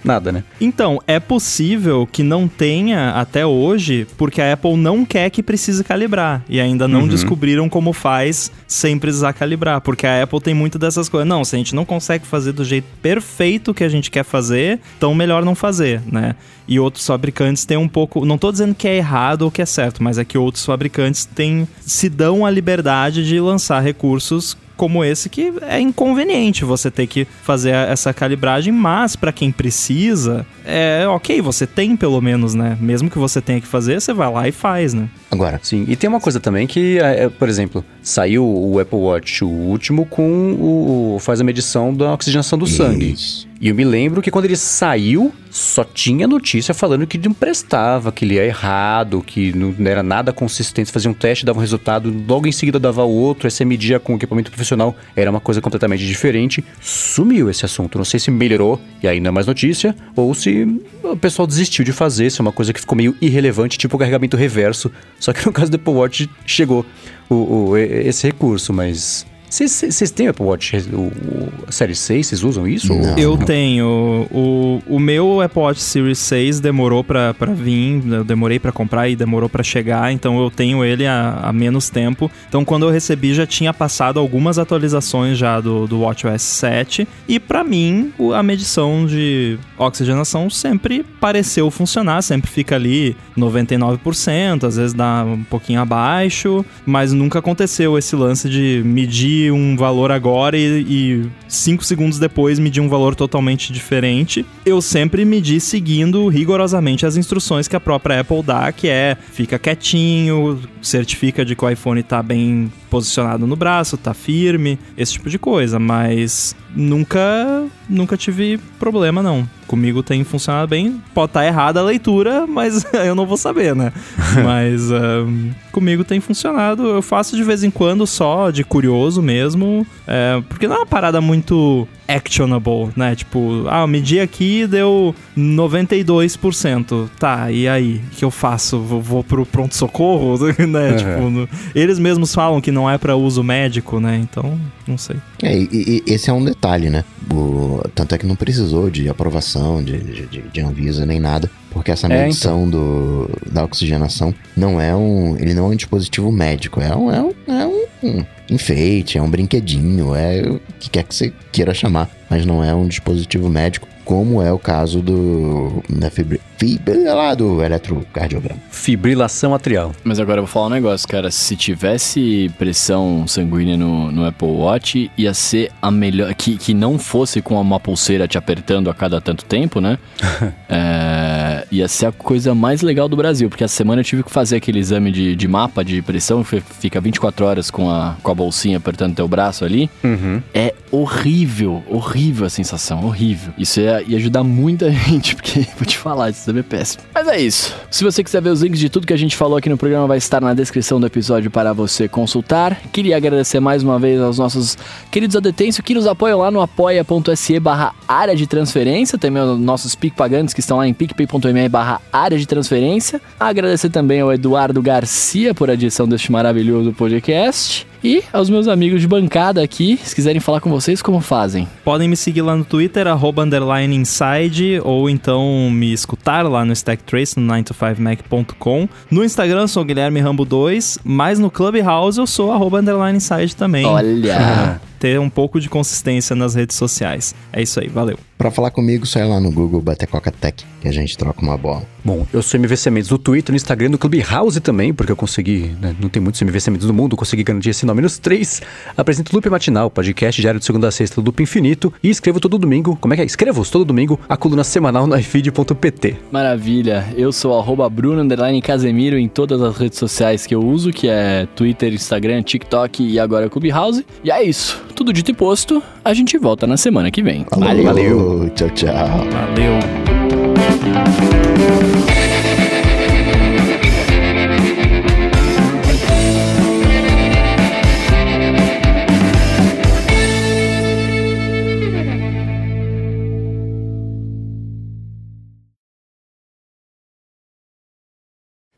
B: nada, né?
D: Então, é possível que não tenha até hoje, porque a Apple não quer que precise calibrar. E ainda não descobriram como faz sem precisar calibrar. Porque a Apple tem muito dessas coisas. Não, se a gente não consegue fazer do jeito perfeito que a gente quer fazer, então melhor não fazer, né? E outros fabricantes têm um pouco. Não tô dizendo que é errado ou que é certo, mas é que outros fabricantes têm, se dão a liberdade de lançar recursos como esse que é inconveniente você ter que fazer essa calibragem, mas para quem precisa, é ok, você tem pelo menos, né? Mesmo que você tenha que fazer, você vai lá e faz, né?
C: Agora,
B: Sim, e tem uma coisa também que, é, é, por exemplo, saiu o Apple Watch, o último, com o, o- faz a medição da oxigenação do sangue. E eu me lembro que quando ele saiu, só tinha notícia falando que não prestava, que ele ia errado, que não era nada consistente. Fazia um teste, dava um resultado, logo em seguida dava outro, você media com equipamento profissional, era uma coisa completamente diferente. Sumiu esse assunto. Não sei se melhorou e aí não é mais notícia, ou se o pessoal desistiu de fazer, se é uma coisa que ficou meio irrelevante, tipo o carregamento reverso. Só que no caso do Apple Watch chegou o, o- esse recurso, mas Vocês- têm Apple Watch, o, o- série 6, vocês usam isso?
C: Não.
D: Eu tenho. O, o meu Apple Watch Series 6 demorou pra, pra vir, eu demorei pra comprar e demorou pra chegar, então eu tenho ele há, há menos tempo. Então quando eu recebi já tinha passado algumas atualizações já do, do WatchOS 7 e pra mim a medição de oxigenação sempre pareceu funcionar, sempre fica ali 99%, às vezes dá um pouquinho abaixo, mas nunca aconteceu esse lance de medir um valor agora e, e cinco segundos depois medir um valor totalmente diferente. Eu sempre medi seguindo rigorosamente as instruções que a própria Apple dá, que é fica quietinho, certifica de que o iPhone tá bem posicionado no braço, tá firme, esse tipo de coisa, mas nunca nunca tive problema não. Comigo tem funcionado bem. Pode estar errada a leitura, mas eu não vou saber, né? mas ahn, comigo tem funcionado. Eu faço de vez em quando só, de curioso mesmo. é, porque não é uma parada muito actionable, né? Tipo, ah, medi aqui e deu 92%. Tá, e aí? O que eu faço? Vou, vou pro pronto-socorro? né?
B: Uhum.
D: Tipo, no- eles mesmos falam que não é pra uso médico, né? Então, não sei.
C: É, e, e- esse é um detalhe, né? O- tanto é que não precisou de aprovação de, de, de- Anvisa nem nada, porque essa
B: É,
C: medição do, da oxigenação não é um. Ele não é um dispositivo médico, é um, é um, é um enfeite, é um brinquedinho, é o que quer que você queira chamar, mas não é um dispositivo médico, como é o caso do. Da fibri, fibra lá do eletrocardiograma.
B: Fibrilação atrial.
A: Mas agora eu vou falar um negócio, cara. Se tivesse pressão sanguínea no, no Apple Watch, ia ser a melhor. Que, que não fosse com uma pulseira te apertando a cada tanto tempo, né? É, ia ser a coisa mais legal do Brasil. Porque essa semana eu tive que fazer aquele exame de, de mapa de pressão, que fica 24 horas com a, com a bolsinha apertando teu braço ali.
B: Uhum.
A: É horrível, horrível a sensação, horrível. Isso ia, ia ajudar muita gente, porque vou te falar, esse exame é péssimo. Mas é isso. Se você quiser ver os links de tudo que a gente falou aqui no programa, vai estar na descrição do episódio para você consultar. Queria agradecer mais uma vez aos nossos queridos adetêncios que nos apoiam lá no apoia.se barra área de transferência. Também aos nossos PicPagantes que estão lá em picpay.me barra área de transferência. Agradecer também ao Eduardo Garcia por a edição deste maravilhoso podcast. E aos meus amigos de bancada aqui, se quiserem falar com vocês, como fazem?
D: Podem me seguir lá no Twitter, arroba underline inside, ou então me escutar lá no Stack Trace, no 9to5mac.com. No Instagram eu sou o Guilherme Rambo 2, mas no Clubhouse eu sou arroba underline inside também.
A: Olha!
D: Ter um pouco de consistência nas redes sociais. É isso aí, valeu.
C: Pra falar comigo, só ir lá no Google bater Coca Tech, que a gente troca uma bola.
B: Bom, eu sou MVC Mendes no Twitter, no Instagram, no Clubhouse também, porque eu consegui, né, não tem muitos MVC Mendes no mundo, consegui garantir esse nome nos três. Apresento o Loop Matinal, podcast diário de segunda a sexta do Loop Infinito, e escrevo todo domingo, como é que é? Escrevo todo domingo a coluna semanal no ifeed.pt.
A: Maravilha, eu sou arroba Bruno underline Casemiro em todas as redes sociais que eu uso, que é Twitter, Instagram, TikTok e agora Clubhouse. E é isso, tudo dito e posto, a gente volta na semana que vem.
C: Falou,
B: Valeu.
C: Tchau, tchau.
D: Valeu.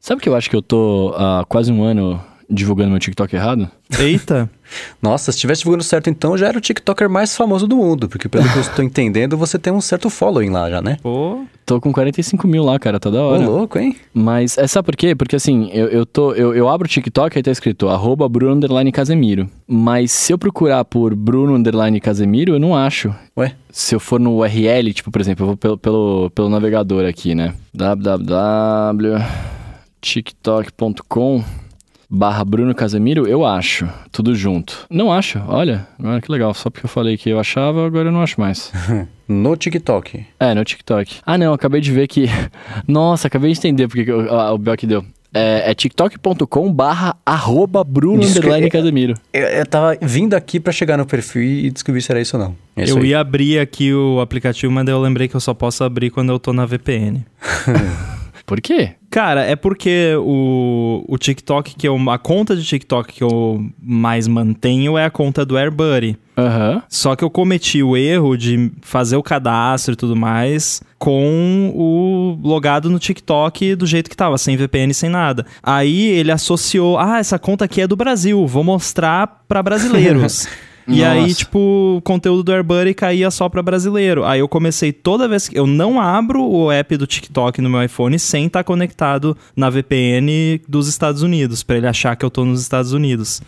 A: Sabe que eu acho que eu tô há quase um ano divulgando meu TikTok errado?
D: Eita,
B: Nossa, se estivesse divulgando certo então, já era o TikToker mais famoso do mundo, porque pelo que eu estou entendendo, você tem um certo following lá já, né?
D: pô.
A: Tô com 45 mil lá, cara, tá da
B: Ô,
A: hora.
B: louco, hein?
A: Mas é, sabe por quê? Porque assim, eu, eu tô. Eu, eu abro o TikTok e tá escrito arroba Bruno Underline Casemiro. Mas se eu procurar por Bruno Underline Casemiro, eu não acho.
B: Ué?
A: Se eu for no URL, tipo, por exemplo, eu vou pelo, pelo, pelo navegador aqui, né? www.tiktok.com barra Bruno Casemiro, eu acho. Tudo junto. Não acho, olha. Olha que legal. Só porque eu falei que eu achava, agora eu não acho mais.
B: No TikTok.
A: É, no TikTok. Ah, não, acabei de ver que. Nossa, acabei de entender porque que eu- ah, o que deu. É, é tiktok.com barra arroba Bruno underline Casemiro.
B: Eu, eu tava vindo aqui pra chegar no perfil e descobrir se era isso ou não. É
D: eu
B: aí.
D: ia abrir aqui o aplicativo, mas daí eu lembrei que eu só posso abrir quando eu tô na VPN.
A: Por quê?
D: Cara, é porque o, o TikTok que eu. A conta de TikTok que eu mais mantenho é a conta do AirBuddy.
A: Aham.
D: Só que eu cometi o erro de fazer o cadastro e tudo mais com o logado no TikTok do jeito que tava, sem VPN, sem nada. Aí ele associou, ah, essa conta aqui é do Brasil, vou mostrar pra brasileiros. E
A: Nossa.
D: aí, tipo, o conteúdo do AirBuddy caía só pra brasileiro. Aí eu comecei toda vez que eu não abro o app do TikTok no meu iPhone sem estar conectado na VPN dos Estados Unidos, pra ele achar que eu tô nos Estados Unidos.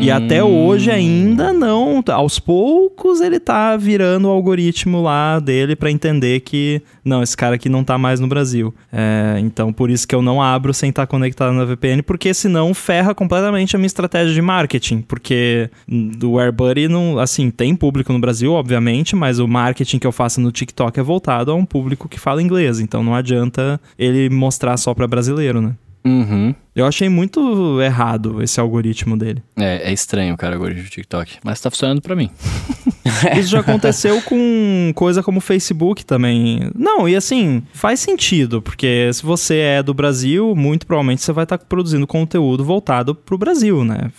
D: E até hoje ainda não, aos poucos ele tá virando o algoritmo lá dele pra entender que não, esse cara aqui não tá mais no Brasil. É, então por isso que eu não abro sem estar conectado na VPN, porque senão ferra completamente a minha estratégia de marketing, porque do AirBuddy não, assim, tem público no Brasil, obviamente, mas o marketing que eu faço no TikTok é voltado a um público que fala inglês, então não adianta ele mostrar só pra brasileiro, né?
A: Uhum.
D: Eu achei muito errado esse algoritmo dele.
A: É, é estranho, cara, agora do TikTok. Mas tá funcionando pra mim.
D: Isso já aconteceu com coisa como o Facebook também. Não, e assim, faz sentido, porque se você é do Brasil, muito provavelmente você vai estar produzindo conteúdo voltado pro Brasil, né?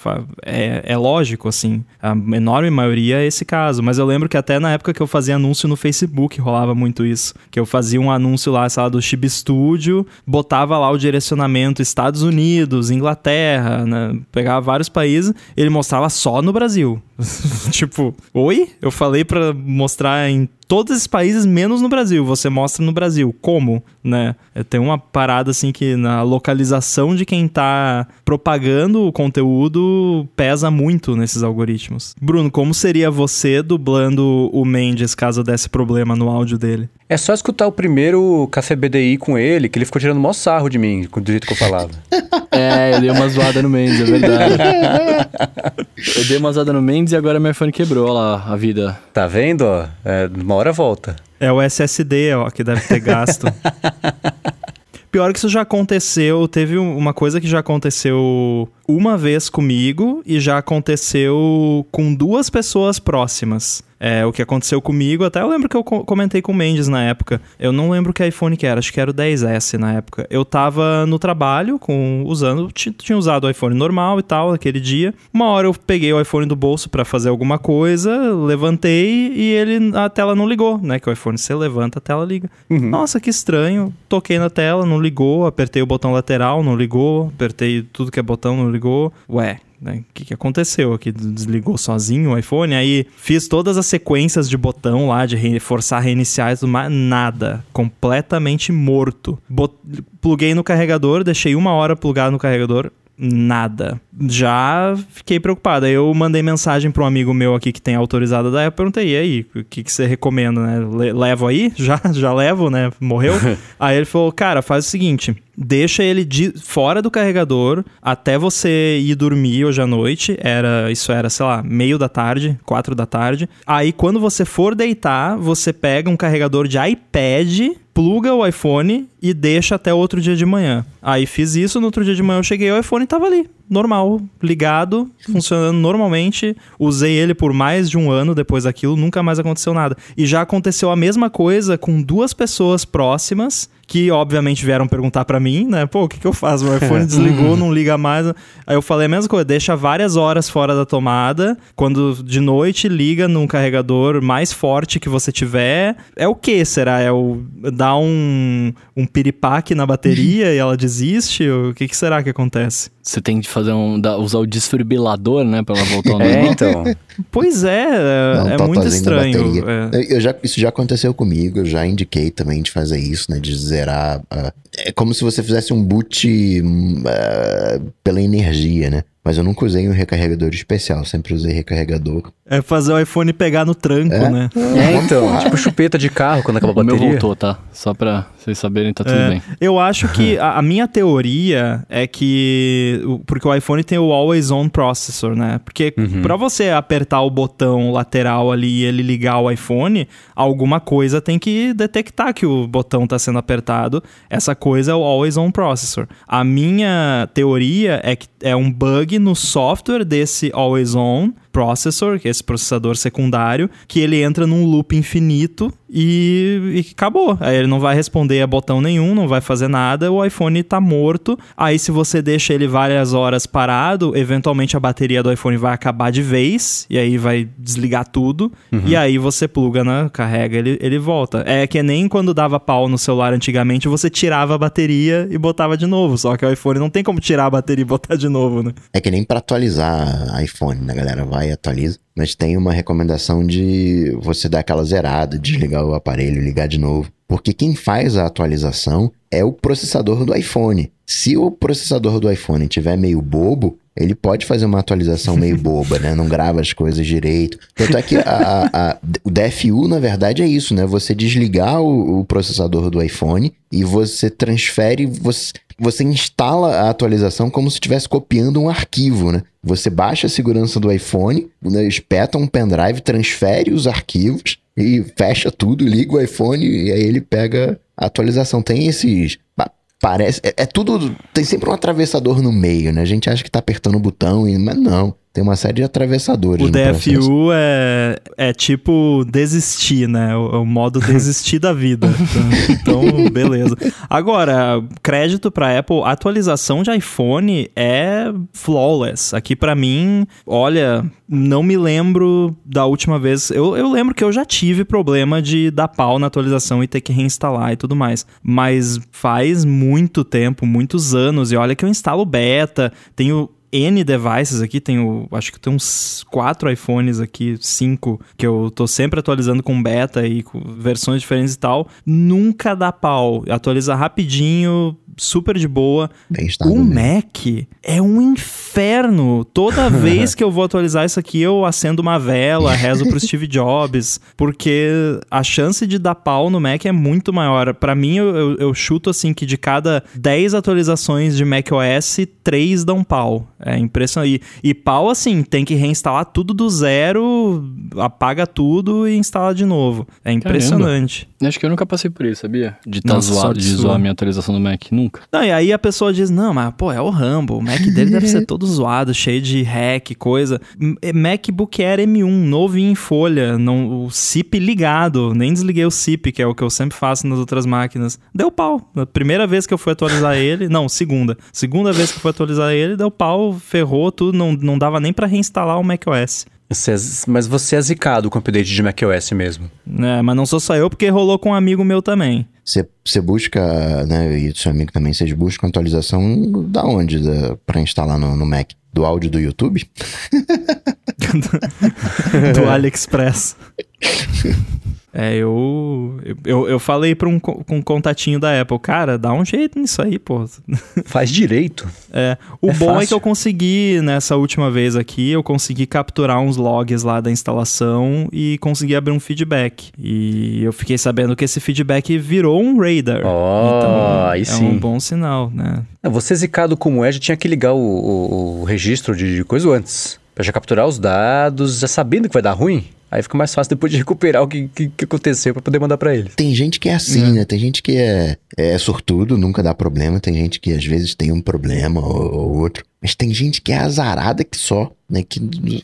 D: É, é lógico, assim. A enorme maioria é esse caso. Mas eu lembro que até na época que eu fazia anúncio no Facebook rolava muito isso. Que eu fazia um anúncio lá, sei lá, do Chib Studio, botava lá o direcionamento Estados Unidos, Inglaterra, né? Pegava vários países, ele mostrava só no Brasil. tipo, oi? Eu falei pra mostrar em todos esses países menos no Brasil. Você mostra no Brasil. Como, né? É, Tem uma parada assim que na localização de quem tá propagando o conteúdo pesa muito nesses algoritmos. Bruno, como seria você dublando o Mendes caso desse problema no áudio dele?
B: É só escutar o primeiro Café BDI com ele, que ele ficou tirando mó sarro de mim, do jeito que eu falava.
A: É, eu dei uma zoada no Mendes, é verdade. eu dei uma zoada no Mendes e agora meu iPhone quebrou, olha lá, a vida.
B: Tá vendo? É, uma hora volta.
D: É o SSD, ó, que deve ter gasto. Pior que isso já aconteceu, teve um- uma coisa que já aconteceu uma vez comigo e já aconteceu com duas pessoas próximas. É, o que aconteceu comigo, até eu lembro que eu co- comentei com o Mendes na época. Eu não lembro que iPhone que era, acho que era o 10S na época. Eu tava no trabalho com usando, ti- tinha usado o iPhone normal e tal aquele dia. Uma hora eu peguei o iPhone do bolso pra fazer alguma coisa, levantei e ele a tela não ligou, né? Que o iPhone você levanta, a tela liga. Nossa, que estranho. Toquei na tela, não ligou, apertei o botão lateral, não ligou, apertei tudo que é botão, não ligou. Ué, né? O que, que aconteceu aqui? Desligou sozinho o iPhone? Aí fiz todas as sequências de botão lá, de re- forçar reiniciar e tudo mais. Nada. Completamente morto. Bot... Pluguei no carregador, deixei uma hora plugado no carregador. Nada. Já fiquei preocupado. Aí eu mandei mensagem para um amigo meu aqui que tem autorizada da Apple. Perguntei, e aí, o que, que você recomenda, né? Le- levo aí? Já? Já levo, né? Morreu? aí ele falou, cara, faz o seguinte deixa ele de, fora do carregador até você ir dormir hoje à noite. Era, isso era, sei lá, meio da tarde, quatro da tarde. Aí quando você for deitar, você pega um carregador de iPad, pluga o iPhone e deixa até outro dia de manhã. Aí fiz isso, no outro dia de manhã eu cheguei, o iPhone tava ali, normal, ligado, funcionando normalmente. Usei ele por mais de um ano depois daquilo, nunca mais aconteceu nada. E já aconteceu a mesma coisa com duas pessoas próximas que obviamente vieram perguntar pra mim, né? Pô, o que, que eu faço? O iPhone desligou, não liga mais. Aí eu falei a mesma coisa, deixa várias horas fora da tomada. Quando de noite liga num carregador mais forte que você tiver. É o que será? É o dar um, um piripaque na bateria e ela desiste? O que, que será que acontece?
A: Você tem de fazer um. da- usar o desfibrilador, né? Pra ela voltar ao
B: É,
A: normal.
B: então.
D: Pois é,
C: Não,
D: é
C: tá
D: muito
C: fazendo
D: estranho.
C: bateria.
D: é.
C: Eu já, isso já aconteceu comigo, eu já indiquei também de fazer isso, né? De zerar. a- é como se você fizesse um boot ah, pela energia, né? Mas eu nunca usei um recarregador especial, sempre usei recarregador.
D: É fazer o iPhone pegar no tranco,
C: É?
D: né?
B: É, então. tipo chupeta de carro quando acaba a
A: O meu
B: bateria.
A: voltou, tá? Só pra vocês saberem, tá tudo
D: É,
A: bem.
D: Eu acho que a, a minha teoria é que. Porque o iPhone tem o Always On Processor, né? Porque pra você apertar o botão lateral ali e ele ligar o iPhone, alguma coisa tem que detectar que o botão tá sendo apertado. Essa coisa é o Always On Processor. A minha teoria é que é um bug no software desse Always On processor, que é esse processador secundário, que ele entra num loop infinito e, e acabou. Aí ele não vai responder a botão nenhum, não vai fazer nada, o iPhone tá morto. Aí se você deixa ele várias horas parado, eventualmente a bateria do iPhone vai acabar de vez, e aí vai desligar tudo, uhum. e aí você pluga, né, carrega, ele, ele volta. É que nem quando dava pau no celular antigamente, você tirava a bateria e botava de novo, só que o iPhone não tem como tirar a bateria e botar de novo, né?
C: É que nem para atualizar iPhone, né, galera? Vai e atualiza mas tem uma recomendação de você dar aquela zerada, desligar o aparelho, ligar de novo. Porque quem faz a atualização é o processador do iPhone. Se o processador do iPhone tiver meio bobo, ele pode fazer uma atualização meio boba, né? Não grava as coisas direito. Tanto é que a, a, a, o DFU, na verdade, é isso, né? Você desligar o, o processador do iPhone e você transfere, você, você instala a atualização como se estivesse copiando um arquivo, né? Você baixa a segurança do iPhone, né, espeta um pendrive, transfere os arquivos e fecha tudo, liga o iPhone e aí ele pega a atualização. Tem esses. Parece. É, é tudo. Tem sempre um atravessador no meio, né? A gente acha que tá apertando o botão, mas não. Tem uma série de atravessadores.
D: O DFU é, é tipo desistir, né? O, o modo desistir da vida. Então, então, beleza. Agora, crédito para Apple, a atualização de iPhone é flawless. Aqui para mim, olha, não me lembro da última vez. Eu, eu lembro que eu já tive problema de dar pau na atualização e ter que reinstalar e tudo mais. Mas faz muito tempo, muitos anos. E olha que eu instalo beta, tenho N devices aqui, tenho, acho que tem uns quatro iPhones aqui, cinco, que eu tô sempre atualizando com beta e com versões diferentes e tal. Nunca dá pau. Atualiza rapidinho, super de boa. O Mac é um inferno. Toda vez que eu vou atualizar isso aqui, eu acendo uma vela, rezo pro Steve Jobs, porque a chance de dar pau no Mac é muito maior. Para mim, eu, eu, eu, chuto assim que de cada 10 atualizações de macOS, 3 dão pau. É impressionante. E, e pau, assim, tem que reinstalar tudo do zero, apaga tudo e instala de novo. É impressionante.
A: Caramba. Acho que eu nunca passei por isso, sabia? De estar tá zoado, de zoar a minha atualização do Mac. Nunca.
D: Não, e aí a pessoa diz: não, mas pô, é o Rambo. O Mac dele deve ser todo zoado, cheio de hack, coisa. É MacBook Air M1, novinho em folha, não, o SIP ligado. Nem desliguei o SIP, que é o que eu sempre faço nas outras máquinas. Deu pau. A primeira vez que eu fui atualizar ele, não, segunda. Segunda vez que eu fui atualizar ele, deu pau, ferrou tudo, não, não dava nem para reinstalar o macOS.
B: Você é, mas você é zicado com o update de macOS mesmo.
D: É, mas não sou só eu, porque rolou com um amigo meu também.
C: Você busca, né, e seu amigo também, vocês buscam atualização da onde da, pra instalar no, no Mac? Do áudio do YouTube?
D: do AliExpress. É, eu, eu, eu falei pra um, um contatinho da Apple, cara, dá um jeito nisso aí, pô.
B: Faz direito.
D: É, o é bom fácil. é que eu consegui, nessa última vez aqui, eu consegui capturar uns logs lá da instalação e consegui abrir um feedback. E eu fiquei sabendo que esse feedback virou um radar.
B: Oh, então, aí
D: é
B: sim.
D: um bom sinal, né?
B: Você zicado como é, já tinha que ligar o, o, o registro de, de coisa antes. Pra já capturar os dados, já sabendo que vai dar ruim. Aí fica mais fácil depois de recuperar o que, que, que aconteceu para poder mandar para ele.
C: Tem gente que é assim, é. né? Tem gente que é, é sortudo, nunca dá problema. Tem gente que às vezes tem um problema ou, ou outro. Mas tem gente que é azarada que só, né? Que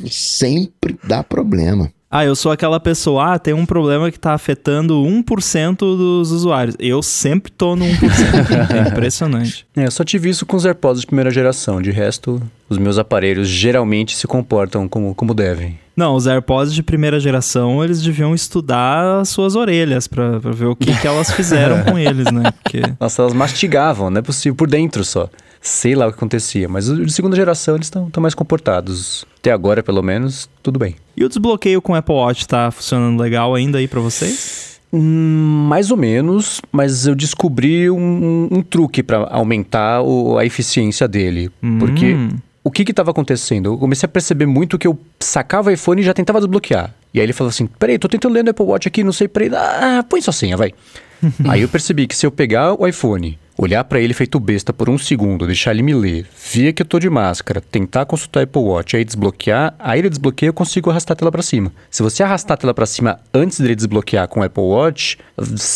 C: sempre dá problema.
D: Ah, eu sou aquela pessoa, ah, tem um problema que tá afetando 1% dos usuários. Eu sempre tô no 1%. é impressionante.
B: É, eu só tive isso com os AirPods de primeira geração. De resto, os meus aparelhos geralmente se comportam como, como devem.
D: Não, os AirPods de primeira geração, eles deviam estudar as suas orelhas para ver o que, que elas fizeram com eles, né? Porque...
B: Nossa, elas mastigavam, não é possível, por dentro só. Sei lá o que acontecia, mas os de segunda geração eles estão mais comportados. Até agora, pelo menos, tudo bem.
D: E o desbloqueio com o Apple Watch tá funcionando legal ainda aí para vocês?
B: Hum, mais ou menos, mas eu descobri um, um truque para aumentar o, a eficiência dele. Hum. Porque o que estava acontecendo? Eu comecei a perceber muito que eu sacava o iPhone e já tentava desbloquear. E aí ele falou assim: peraí, tô tentando ler no Apple Watch aqui, não sei, peraí, ah, põe sua senha, vai. aí eu percebi que se eu pegar o iPhone, olhar para ele feito besta por um segundo, deixar ele me ler, ver que eu tô de máscara, tentar consultar Apple Watch, aí desbloquear, aí ele desbloqueia, eu consigo arrastar a tela para cima. Se você arrastar a tela para cima antes dele desbloquear com o Apple Watch,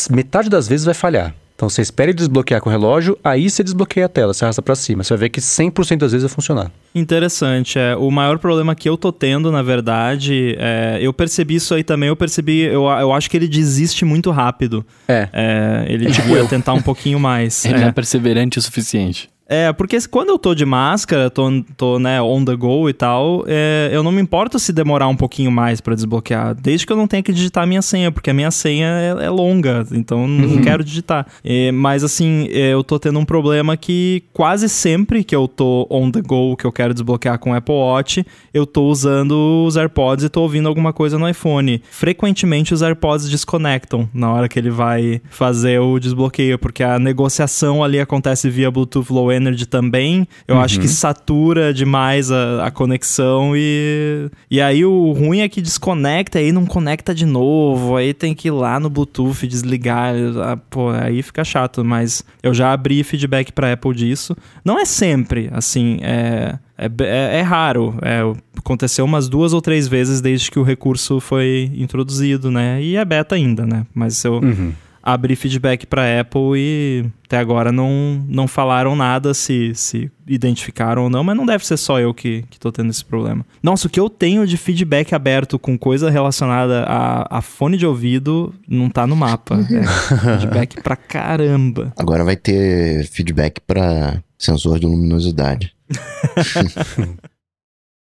B: metade das vezes vai falhar. Então você espera ele desbloquear com o relógio, aí você desbloqueia a tela, você arrasta pra cima. Você vai ver que 100% das vezes vai funcionar.
D: Interessante. É, o maior problema que eu tô tendo, na verdade, é, eu percebi isso aí também, eu percebi, eu, eu acho que ele desiste muito rápido.
B: É.
D: É, ele devia tentar um pouquinho mais.
A: Ele
D: é.
A: não é perseverante o suficiente.
D: É, porque quando eu tô de máscara, tô, tô né, on the go e tal, é, eu não me importo se demorar um pouquinho mais pra desbloquear, desde que eu não tenha que digitar a minha senha, porque a minha senha é, é longa, então não
A: Uhum.
D: quero digitar. É, mas assim, é, eu tô tendo um problema que quase sempre que eu tô on the go, que eu quero desbloquear com o Apple Watch, eu tô usando os AirPods e tô ouvindo alguma coisa no iPhone. Frequentemente os AirPods desconectam na hora que ele vai fazer o desbloqueio, porque a negociação ali acontece via Bluetooth Low Energy também. Eu acho que satura demais a, a conexão e. E aí o ruim é que desconecta, aí não conecta de novo, aí tem que ir lá no Bluetooth desligar. ah, Pô, aí fica chato, mas eu já abri feedback pra Apple disso. Não é sempre, assim, é. É, é- é raro. É, aconteceu umas duas ou três vezes desde que o recurso foi introduzido, né? E é beta ainda, né? Mas eu
B: Uhum.
D: Abri feedback para Apple e até agora não, não falaram nada se, se identificaram ou não, mas não deve ser só eu que, que tô tendo esse problema. Nossa, o que eu tenho de feedback aberto com coisa relacionada a, a fone de ouvido não tá no mapa. É feedback pra caramba.
C: Agora vai ter feedback pra sensor de luminosidade.